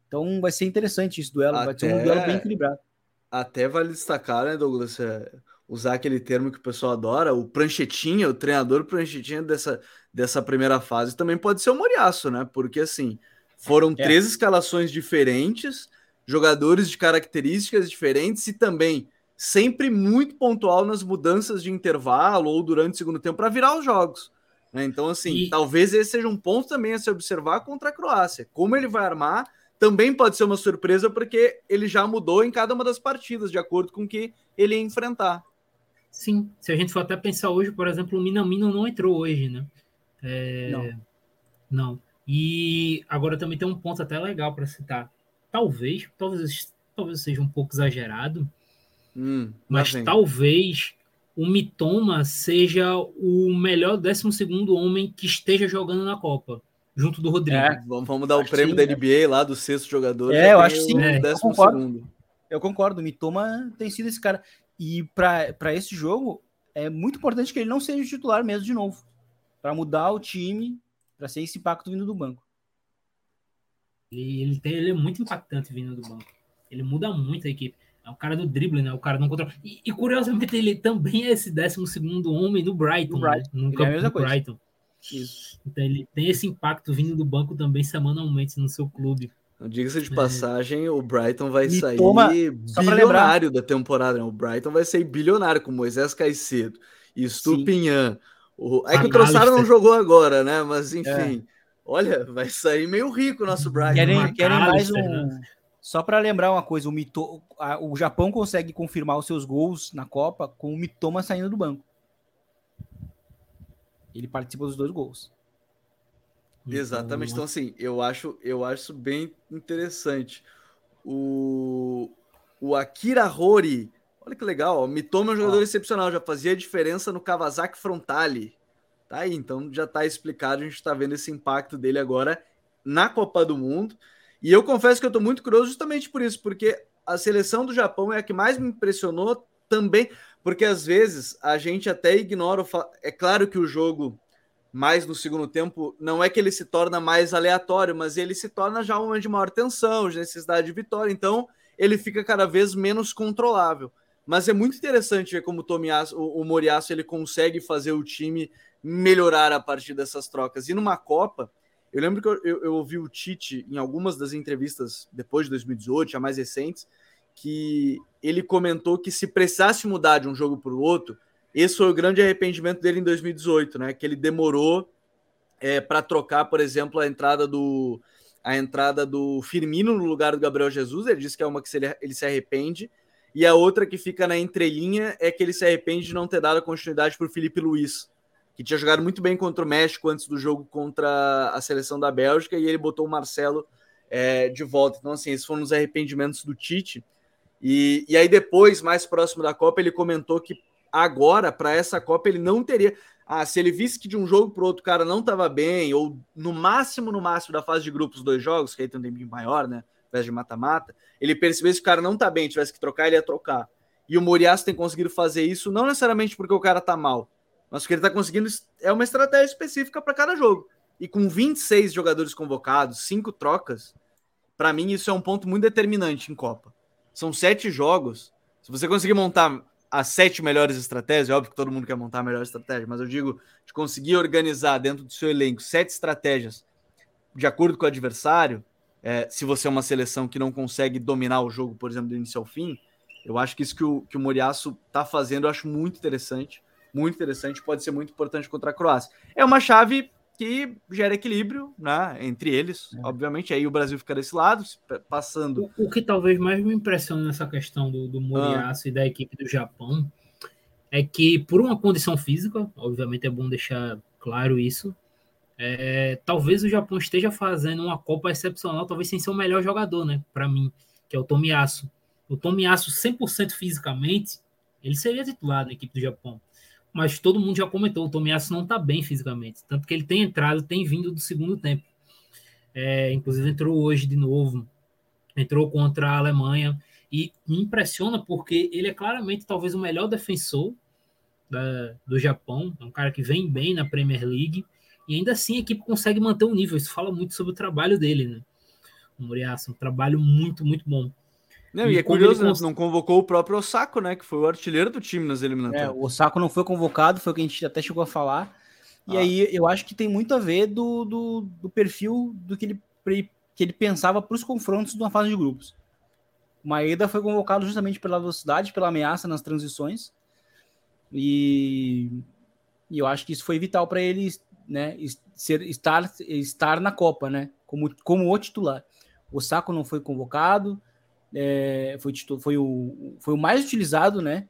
Então vai ser interessante esse duelo, Até... vai ser um duelo bem equilibrado. Até vale destacar, né, Douglas? É, usar aquele termo que o pessoal adora, o pranchetinha, o treinador pranchetinha dessa, dessa primeira fase também pode ser o Moriaço, né? Porque assim, foram é. três escalações diferentes, jogadores de características diferentes e também sempre muito pontual nas mudanças de intervalo ou durante o segundo tempo para virar os jogos. Né? Então, assim, e... talvez esse seja um ponto também a se observar contra a Croácia. Como ele vai armar também pode ser uma surpresa, porque ele já mudou em cada uma das partidas, de acordo com o que ele ia enfrentar. Sim, se a gente for até pensar hoje, por exemplo, o Minamino não entrou hoje, né? É... Não. Não. E agora também tem um ponto até legal para citar. Talvez, talvez, talvez seja um pouco exagerado, hum, mas talvez o Mitoma seja o melhor 12 homem que esteja jogando na Copa, junto do Rodrigo. É, vamos dar o prêmio sim, da NBA lá do sexto jogador. É, eu acho que sim. É, eu concordo. Segundo. Eu concordo. O Mitoma tem sido esse cara. E para esse jogo, é muito importante que ele não seja titular mesmo de novo. Para mudar o time, para ser esse impacto vindo do banco. Ele, ele, tem, ele é muito impactante vindo do banco. Ele muda muito a equipe. É o cara do drible, né? O cara não controla. E, e curiosamente, ele também é esse 12 homem do Brighton. No, Brighton. Né? no campo é do Brighton. Isso. Então ele tem esse impacto vindo do banco também semanalmente no seu clube. Diga-se de é. passagem, é. o Brighton vai sair toma, bilionário da temporada. Né? O Brighton vai sair bilionário com Moisés Caicedo e Stupinhan. O... É que o Trossard não jogou agora, né? Mas enfim, é. olha, vai sair meio rico o nosso Brighton. Querem, querem mais um. Só para lembrar uma coisa, o, Mito... o Japão consegue confirmar os seus gols na Copa com o Mitoma saindo do banco. Ele participa dos dois gols. Exatamente. Então, assim, eu acho, eu acho bem interessante. O, o Akira Hori, olha que legal, ó, Mitoma é um jogador excepcional, já fazia diferença no Kawasaki Frontale. Tá aí, então já tá explicado, a gente tá vendo esse impacto dele agora na Copa do Mundo. E eu confesso que eu tô muito curioso justamente por isso, porque a seleção do Japão é a que mais me impressionou também, porque às vezes a gente até ignora. Fa... É claro que o jogo mais no segundo tempo, não é que ele se torna mais aleatório, mas ele se torna já um momento de maior tensão, de necessidade de vitória, então ele fica cada vez menos controlável. Mas é muito interessante ver como o, Tomiasso, o Moriaço ele consegue fazer o time melhorar a partir dessas trocas. E numa Copa, eu lembro que eu, eu, eu ouvi o Tite em algumas das entrevistas depois de 2018, já mais recentes, que ele comentou que se precisasse mudar de um jogo para o outro, esse foi o grande arrependimento dele em 2018, né? Que ele demorou é, para trocar, por exemplo, a entrada do a entrada do Firmino no lugar do Gabriel Jesus. Ele disse que é uma que ele, ele se arrepende. E a outra que fica na entrelinha é que ele se arrepende de não ter dado continuidade para o Felipe Luiz, que tinha jogado muito bem contra o México antes do jogo contra a seleção da Bélgica, e ele botou o Marcelo é, de volta. Então, assim, esses foram os arrependimentos do Tite. E, e aí, depois, mais próximo da Copa, ele comentou que agora, para essa Copa, ele não teria. Ah, se ele visse que de um jogo para outro cara não estava bem, ou no máximo, no máximo da fase de grupos, dois jogos, que aí tem um tempinho maior, né? Invés de mata-mata, ele percebesse que o cara não tá bem, tivesse que trocar, ele ia trocar. E o Moriaço tem conseguido fazer isso, não necessariamente porque o cara tá mal, mas porque ele tá conseguindo. É uma estratégia específica para cada jogo. E com 26 jogadores convocados, cinco trocas, para mim isso é um ponto muito determinante em Copa. São sete jogos. Se você conseguir montar as sete melhores estratégias, é óbvio que todo mundo quer montar a melhor estratégia, mas eu digo de conseguir organizar dentro do seu elenco sete estratégias de acordo com o adversário, é, se você é uma seleção que não consegue dominar o jogo, por exemplo, do início ao fim, eu acho que isso que o, que o Moriaço está fazendo, eu acho muito interessante, muito interessante, pode ser muito importante contra a Croácia. É uma chave que gera equilíbrio né, entre eles, é. obviamente. Aí o Brasil fica desse lado, passando. O, o que talvez mais me impressiona nessa questão do, do Moriaço ah. e da equipe do Japão é que, por uma condição física, obviamente é bom deixar claro isso, é, talvez o Japão esteja fazendo uma Copa excepcional, talvez sem ser o melhor jogador, né? Para mim, que é o Tomiyasu. O Tomiyasu, 100% fisicamente, ele seria titular na equipe do Japão. Mas todo mundo já comentou, o Tomiyasu não está bem fisicamente. Tanto que ele tem entrado, tem vindo do segundo tempo. É, inclusive entrou hoje de novo. Entrou contra a Alemanha. E me impressiona porque ele é claramente talvez o melhor defensor da, do Japão. É um cara que vem bem na Premier League. E ainda assim a equipe consegue manter o nível. Isso fala muito sobre o trabalho dele, né? O Moriaço, um trabalho muito, muito bom. Não, e, e é curioso, cons... não convocou o próprio Osako, né? Que foi o artilheiro do time nas eliminatórias. É, o Osako não foi convocado, foi o que a gente até chegou a falar. E ah. aí eu acho que tem muito a ver do, do, do perfil do que ele, que ele pensava para os confrontos de uma fase de grupos. O Maeda foi convocado justamente pela velocidade, pela ameaça nas transições. E, e eu acho que isso foi vital para ele né, ser, estar, estar na Copa, né? Como, como o titular. O Saco não foi convocado, é, foi, foi, o, foi o mais utilizado, né?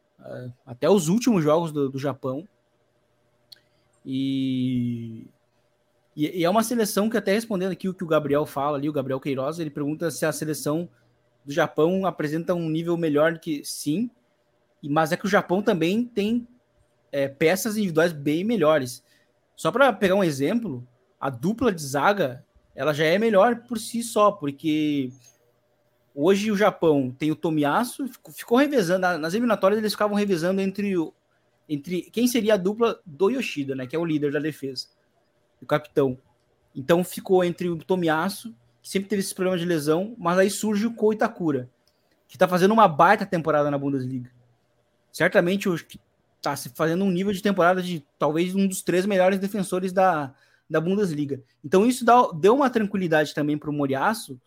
Até os últimos jogos do, do Japão. E, e, é uma seleção que, até respondendo aqui o que o Gabriel fala ali, o Gabriel Queiroz, ele pergunta se a seleção do Japão apresenta um nível melhor do que sim, mas é que o Japão também tem é, peças individuais bem melhores. Só para pegar um exemplo, a dupla de zaga ela já é melhor por si só, porque Hoje o Japão tem o Tomiyasu, ficou revezando, nas eliminatórias eles ficavam revezando entre, entre quem seria a dupla do Yoshida, né, que é o líder da defesa, o capitão. Então ficou entre o Tomiyasu, que sempre teve esses problemas de lesão, mas aí surge o Ko Itakura, que está fazendo uma baita temporada na Bundesliga. Certamente está se fazendo um nível de temporada de talvez um dos três melhores defensores da, da Bundesliga. Então isso dá, deu uma tranquilidade também para o Moriaço,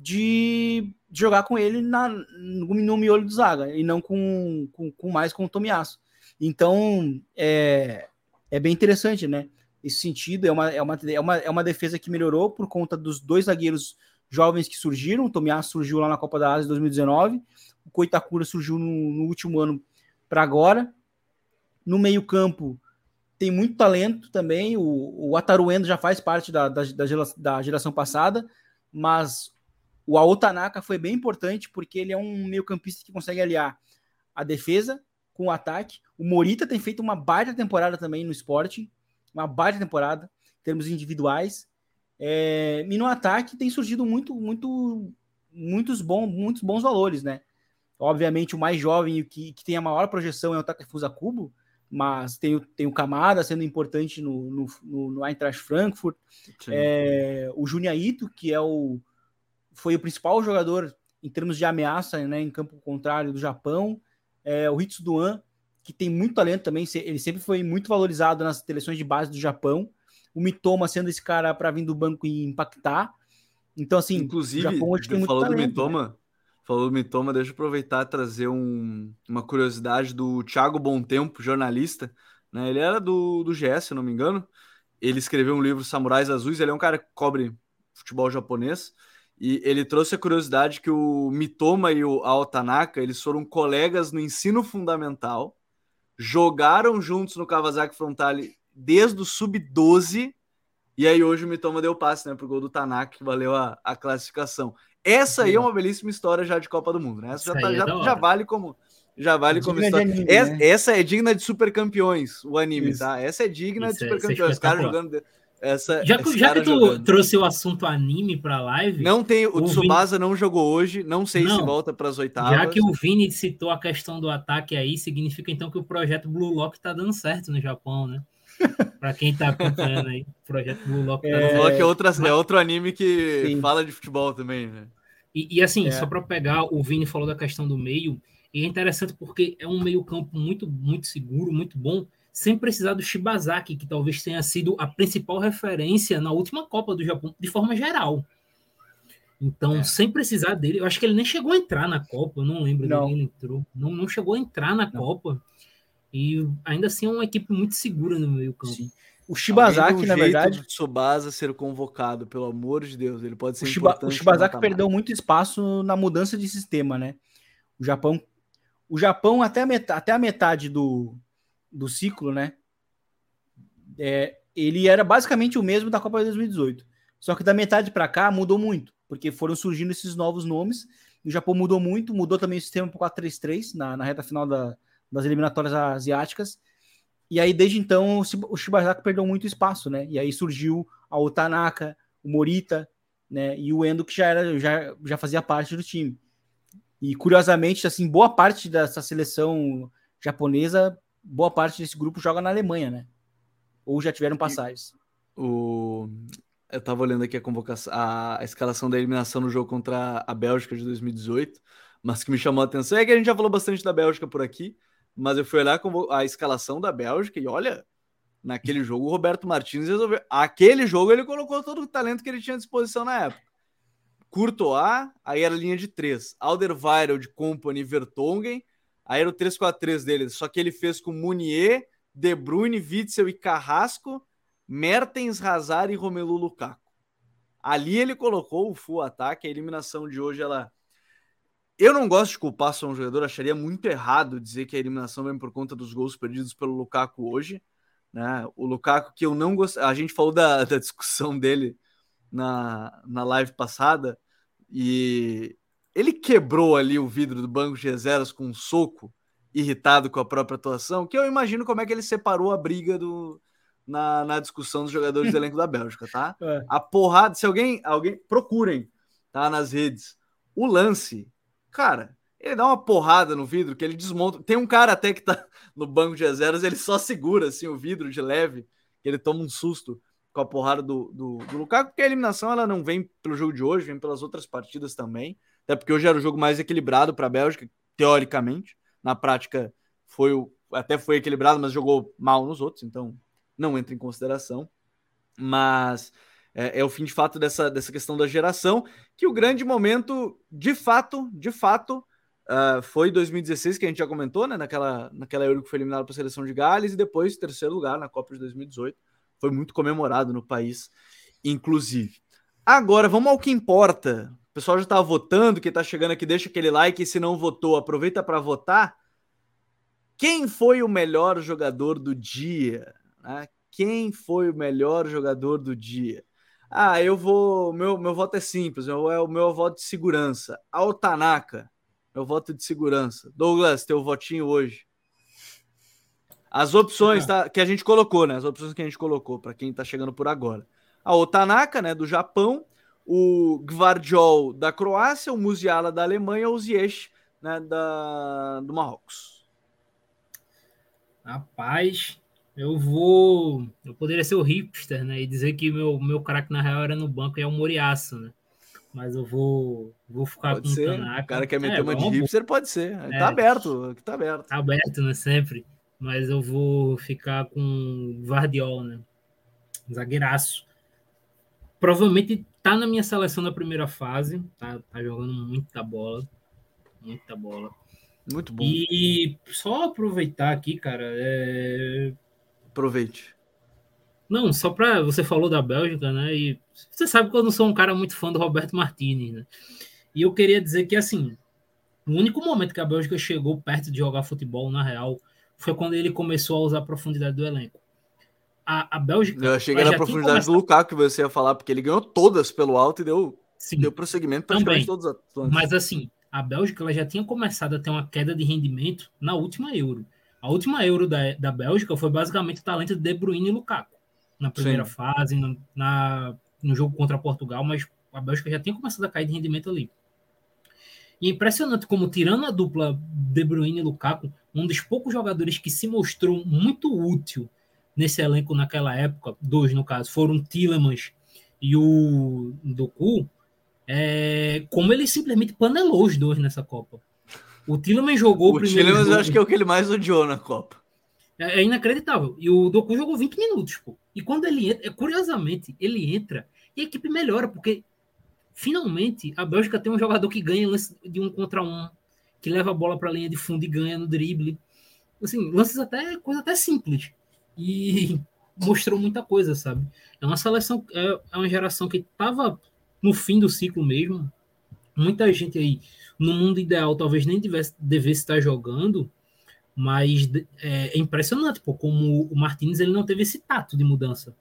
de jogar com ele na, no, miolo do Zaga e não com, com, com mais com o Tomiasso. Então é, é bem interessante, né? Esse sentido é uma, é, uma, é, uma, é uma defesa que melhorou por conta dos dois zagueiros jovens que surgiram. O Tomiasso surgiu lá na Copa da Ásia em 2019, o Koitakura surgiu no, no último ano para agora. No meio-campo tem muito talento também. O, o Ataruendo já faz parte da, da, da geração passada, mas o Aotanaka foi bem importante porque ele é um meio-campista que consegue aliar a defesa com o ataque. O Morita tem feito uma baita temporada também no esporte, uma baita temporada em termos individuais. É, e no ataque tem surgido muito, muito, muitos bons, muitos bons valores, né? Obviamente o mais jovem e que, que tem a maior projeção é o Takefusa Kubo, mas tem, tem o Kamada sendo importante no, no, no, no Eintracht Frankfurt, é, o Junya Ito, que é o, foi o principal jogador em termos de ameaça né, em campo contrário do Japão. É, o Hitsu Duan, que tem muito talento também, ele sempre foi muito valorizado nas seleções de base do Japão. O Mitoma sendo esse cara para vir do banco e impactar. Então, assim, inclusive, o Japão hoje tem muito falou talento, do Mitoma, né? falou do Mitoma, deixa eu aproveitar e trazer um, uma curiosidade do Thiago Tempo, jornalista. Né? Ele era do, do GS, se não me engano. Ele escreveu um livro Samurais Azuis. Ele é um cara que cobre futebol japonês. E ele trouxe a curiosidade que o Mitoma e o Altanaka, eles foram colegas no ensino fundamental, jogaram juntos no Kawasaki Frontale desde o sub-12, e aí hoje o Mitoma deu passe, né, pro gol do Tanaka, que valeu a, a classificação. Essa aí é uma belíssima história já de Copa do Mundo, né? Essa já, tá, é já, já, vale como já vale como história. Anime, essa, né? essa, é digna de super campeões, o anime, Isso. tá? Essa é digna Isso, de super campeões. Os caras jogando essa, já que, já que tu jogando. trouxe o assunto anime para live. Não tem, o, o Tsubasa Vini... não jogou hoje, não sei não, se volta para as oitavas. Já que o Vini citou a questão do ataque aí, significa então que o projeto Blue Lock tá dando certo no Japão, né? para quem tá acompanhando aí, o projeto Blue Lock. Tá é, Blue Lock é, outra, é outro anime que Sim. fala de futebol também, né? E, e assim, é. só para pegar, o Vini falou da questão do meio, e é interessante porque é um meio campo muito, muito seguro, muito bom, sem precisar do Shibazaki, que talvez tenha sido a principal referência na última Copa do Japão, de forma geral. Então, é. sem precisar dele, eu acho que ele nem chegou a entrar na Copa, eu não lembro não. dele, ele entrou. Não, não chegou a entrar na não. Copa. E ainda assim é uma equipe muito segura no meio campo. Sim. O Shibazaki, na verdade. O Tsubasa ser convocado, pelo amor de Deus, ele pode ser o Shiba, O Shibazaki perdeu muito espaço na mudança de sistema, né? O Japão o Japão, até a metade, até a metade do, do ciclo, né? É, ele era basicamente o mesmo da Copa de 2018. Só que da metade para cá mudou muito, porque foram surgindo esses novos nomes. O Japão mudou muito, mudou também o sistema para 4-3-3 na, na reta final da, das eliminatórias asiáticas. E aí, desde então, o Shibazaki perdeu muito espaço, né? E aí surgiu a Otanaka, o Morita, né? E o Endo, que já, era, já, já fazia parte do time. E curiosamente, assim, boa parte dessa seleção japonesa, boa parte desse grupo joga na Alemanha, né? Ou já tiveram passagens. O... Eu tava olhando aqui a convocação, a, a escalação da eliminação no jogo contra a Bélgica de 2018, mas que me chamou a atenção é que a gente já falou bastante da Bélgica por aqui, mas eu fui olhar a escalação da Bélgica e olha, naquele jogo o Roberto Martins resolveu. Aquele jogo ele colocou todo o talento que ele tinha à disposição na época. Courtois, aí era linha de três. Alderweireld, Company, Vertonghen, aí era o 3-4-3 dele, só que ele fez com Munier, De Bruyne, Witzel e Carrasco, Mertens, Hazard e Romelu Lukaku. Ali ele colocou o full ataque, a eliminação de hoje ela eu não gosto de culpar só um jogador, acharia muito errado dizer que a eliminação vem por conta dos gols perdidos pelo Lukaku hoje. Né? O Lukaku, que eu não gosto. A gente falou da, da discussão dele na, na live passada e ele quebrou ali o vidro do banco de reservas com um soco, irritado com a própria atuação, que eu imagino como é que ele separou a briga do, na, na discussão dos jogadores do elenco da Bélgica, tá? É. A porrada, se alguém, alguém, procurem, tá? Nas redes, o lance, cara, ele dá uma porrada no vidro que ele desmonta. Tem um cara até que tá no banco de reservas, ele só segura assim o vidro de leve, que ele toma um susto com a porrada do, do, do Lukaku, porque a eliminação ela não vem pelo jogo de hoje, vem pelas outras partidas também. Até porque hoje era o jogo mais equilibrado para a Bélgica, teoricamente. Na prática, foi o, até foi equilibrado, mas jogou mal nos outros, então não entra em consideração. Mas é, é, o fim de fato dessa, dessa questão da geração, que o grande momento, de fato, de fato, uh, foi 2016, que a gente já comentou, né? Naquela, naquela Euro que foi eliminado para a seleção de Gales, e depois terceiro lugar na Copa de 2018 foi muito comemorado no país, inclusive. Agora, vamos ao que importa. O pessoal já está votando, quem está chegando aqui, deixa aquele like, e se não votou, aproveita para votar. Quem foi o melhor jogador do dia? Né? Quem foi o melhor jogador do dia? Ah, eu vou. Meu, meu voto é simples, é o meu voto de segurança. Altanaka, meu voto de segurança. Douglas, teu votinho hoje. As opções tá, que a gente colocou, né? As opções que a gente colocou para quem está chegando por agora. A Otanaka, né, do Japão, o Gvardiol da Croácia, o Musiala da Alemanha, o Ziyech, né, da, do Marrocos. Rapaz, eu vou. Eu poderia ser o hipster, né? E dizer que meu, meu craque na real era no banco e é o Moriaço, né? Mas eu vou, vou ficar pode com ser. o Tanaka. O cara quer meter é, uma de hipster, pode ser. É, tá aberto, tá aberto. Tá aberto, né? Sempre mas eu vou ficar com Vardiol, né? Zagueiraço. Provavelmente tá na minha seleção na primeira fase, tá, tá jogando muita bola, muita bola. Muito bom. E só aproveitar aqui, cara, é... aproveite. Não, só para você falou da Bélgica, né? E você sabe que eu não sou um cara muito fã do Roberto Martinez, né? E eu queria dizer que assim, o único momento que a Bélgica chegou perto de jogar futebol na real foi quando ele começou a usar a profundidade do elenco. A, a Bélgica. Eu cheguei na profundidade começado... do Lukaku que você ia falar, porque ele ganhou todas pelo alto e deu, Sim, deu prosseguimento praticamente todos os. Mas assim, a Bélgica ela já tinha começado a ter uma queda de rendimento na última Euro. A última Euro da, da Bélgica foi basicamente o talento de De Bruyne e Lukaku. Na primeira Sim. fase, na, na, no jogo contra Portugal, mas a Bélgica já tinha começado a cair de rendimento ali. E é impressionante como, tirando a dupla De Bruyne e Lukaku, um dos poucos jogadores que se mostrou muito útil nesse elenco naquela época, dois no caso, foram Tillemans e o Doku, é, como ele simplesmente panelou os dois nessa Copa. O Tillemans jogou o primeiro. O Tillemans eu acho que é o que ele mais odiou na Copa. É, é inacreditável. E o Doku jogou 20 minutos, pô. E quando ele entra, curiosamente, ele entra e a equipe melhora, porque finalmente a Bélgica tem um jogador que ganha de um contra um, que leva a bola para a linha de fundo e ganha no drible. Assim, lances até coisa até simples. E mostrou muita coisa, sabe? É uma seleção, é, é uma geração que estava no fim do ciclo mesmo. muita gente aí, no mundo ideal, talvez nem tivesse, devesse estar jogando, mas é, é impressionante, pô, como o Martins ele não teve esse tato de mudança.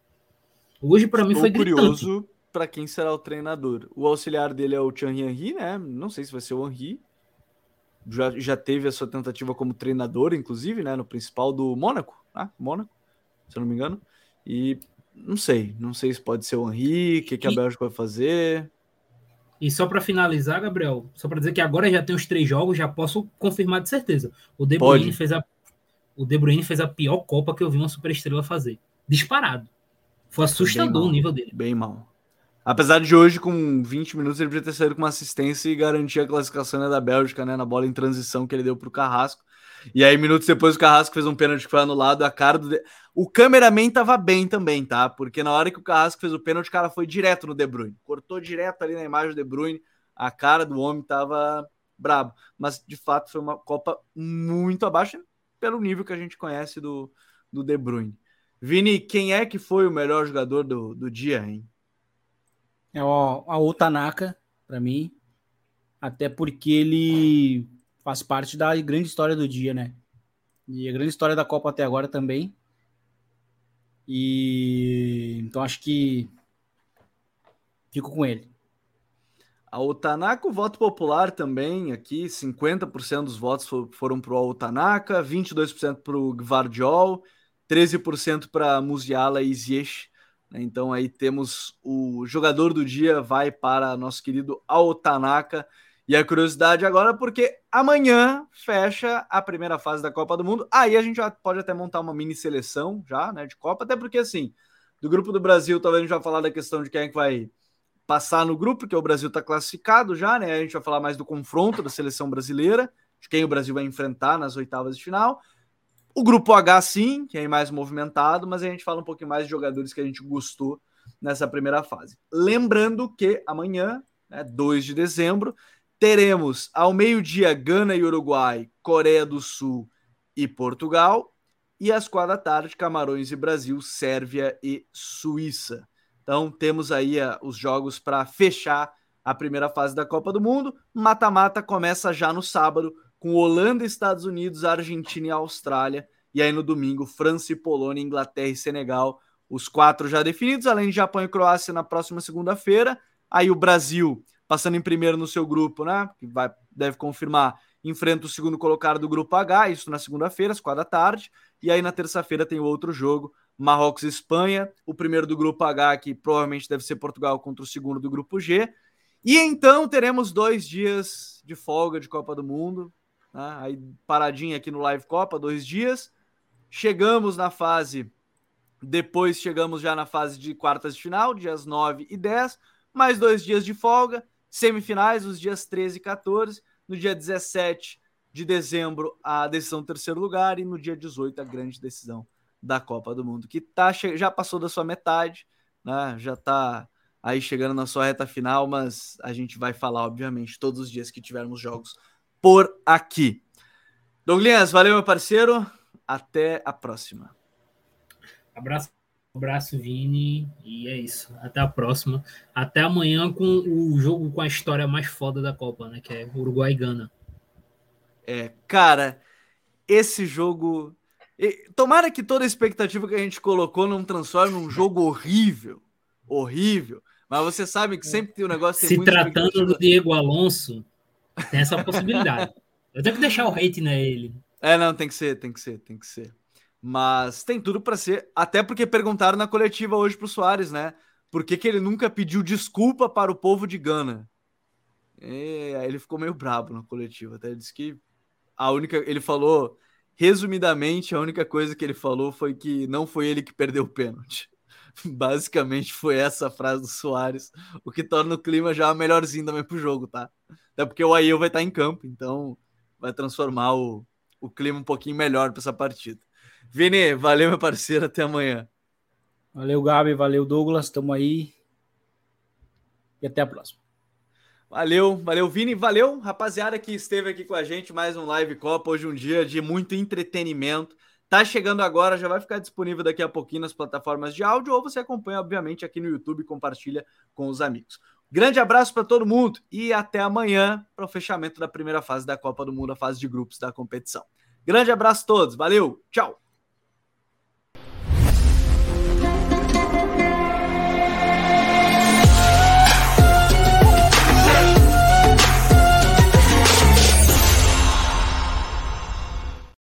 Hoje, para mim, foi curioso para quem será o treinador. O auxiliar dele é o Thierry Henry, né? Não sei se vai ser o Henry. Já, já teve a sua tentativa como treinador, inclusive, né? No principal do Mônaco, né? Mônaco, se eu não me engano. E não sei, não sei se pode ser o Henry, o que, que a Bélgica vai fazer. E só para finalizar, Gabriel, só para dizer que agora já tem os três jogos, já posso confirmar de certeza. O De Bruyne fez a o De Bruyne fez a pior Copa que eu vi uma superestrela fazer. Disparado. Foi assustador o nível dele. Bem mal. Apesar de hoje, com 20 minutos, ele podia ter saído com uma assistência e garantir a classificação né, da Bélgica, né? Na bola em transição que ele deu para o Carrasco. E aí, minutos depois, o Carrasco fez um pênalti que foi anulado. A cara do. De... O cameraman tava bem também, tá? Porque na hora que o Carrasco fez o pênalti, o cara foi direto no De Bruyne. Cortou direto ali na imagem do De Bruyne. A cara do homem tava brabo. Mas, de fato, foi uma Copa muito abaixo pelo nível que a gente conhece do, do De Bruyne. Vini, quem é que foi o melhor jogador do, do dia, hein? É o, a Otanaka, para mim. Até porque ele faz parte da grande história do dia, né? E a grande história da Copa até agora também. E então acho que fico com ele. A Otanaka, o voto popular também, aqui 50% dos votos foram para o Otanaka, 22% para o Gvardiol, 13% para Musiala e Ziyech. Né? Então aí temos o jogador do dia vai para nosso querido Altanaka. E a curiosidade agora, porque amanhã fecha a primeira fase da Copa do Mundo. Aí a gente já pode até montar uma mini seleção já, né, de Copa, até porque assim, do grupo do Brasil, talvez a gente vai falar da questão de quem é que vai passar no grupo, porque o Brasil está classificado já, né? A gente vai falar mais do confronto da seleção brasileira, de quem o Brasil vai enfrentar nas oitavas de final. O grupo H, sim, que é mais movimentado, mas a gente fala um pouquinho mais de jogadores que a gente gostou nessa primeira fase. Lembrando que amanhã, né, 2 de dezembro, teremos ao meio-dia Gana e Uruguai, Coreia do Sul e Portugal, e às quatro da tarde, Camarões e Brasil, Sérvia e Suíça. Então temos aí uh, os jogos para fechar a primeira fase da Copa do Mundo. Mata-mata começa já no sábado com Holanda, Estados Unidos, Argentina e Austrália. E aí no domingo, França e Polônia, Inglaterra e Senegal, os quatro já definidos, além de Japão e Croácia na próxima segunda-feira. Aí o Brasil, passando em primeiro no seu grupo, né? Que vai, deve confirmar, enfrenta o segundo colocado do grupo H, isso na segunda-feira, às quatro da tarde. E aí na terça-feira tem o outro jogo, Marrocos e Espanha, o primeiro do grupo H, que provavelmente deve ser Portugal contra o segundo do grupo G. E então teremos dois dias de folga de Copa do Mundo, né? Aí paradinha aqui no Live Copa, dois dias. Chegamos na fase, depois chegamos já na fase de quartas de final, dias 9 e 10, mais dois dias de folga, semifinais, os dias 13 e 14, no dia 17 de dezembro, a decisão do terceiro lugar, e no dia 18, a grande decisão da Copa do Mundo, que tá, já passou da sua metade, né? já está aí chegando na sua reta final, mas a gente vai falar, obviamente, todos os dias que tivermos jogos por aqui. Douglas, valeu, meu parceiro. Até a próxima. Abraço, abraço, Vini. E é isso. Até a próxima. Até amanhã com o jogo com a história mais foda da Copa, né? Que é Uruguai e Gana. É, cara, esse jogo. Tomara que toda a expectativa que a gente colocou não transforme num jogo horrível. Horrível. Mas você sabe que sempre tem um negócio. Se tratando do Diego Alonso, tem essa possibilidade. Eu tenho que deixar o hate nele. É, não, tem que ser, tem que ser, tem que ser. Mas tem tudo para ser. Até porque perguntaram na coletiva hoje pro Soares, né? Por que, que ele nunca pediu desculpa para o povo de Gana? E aí ele ficou meio brabo na coletiva. Até disse que a única. Ele falou, resumidamente, a única coisa que ele falou foi que não foi ele que perdeu o pênalti. Basicamente foi essa a frase do Soares, o que torna o clima já melhorzinho também pro jogo, tá? Até porque o Ail vai estar em campo, então vai transformar o, o clima um pouquinho melhor para essa partida. Vini, valeu, meu parceiro, até amanhã. Valeu, Gabi, valeu, Douglas, estamos aí. E até a próxima. Valeu, valeu, Vini, valeu, rapaziada que esteve aqui com a gente, mais um Live Copa, hoje um dia de muito entretenimento. Tá chegando agora, já vai ficar disponível daqui a pouquinho nas plataformas de áudio, ou você acompanha, obviamente, aqui no YouTube e compartilha com os amigos. Grande abraço para todo mundo e até amanhã para o fechamento da primeira fase da Copa do Mundo, a fase de grupos da competição. Grande abraço a todos, valeu, tchau!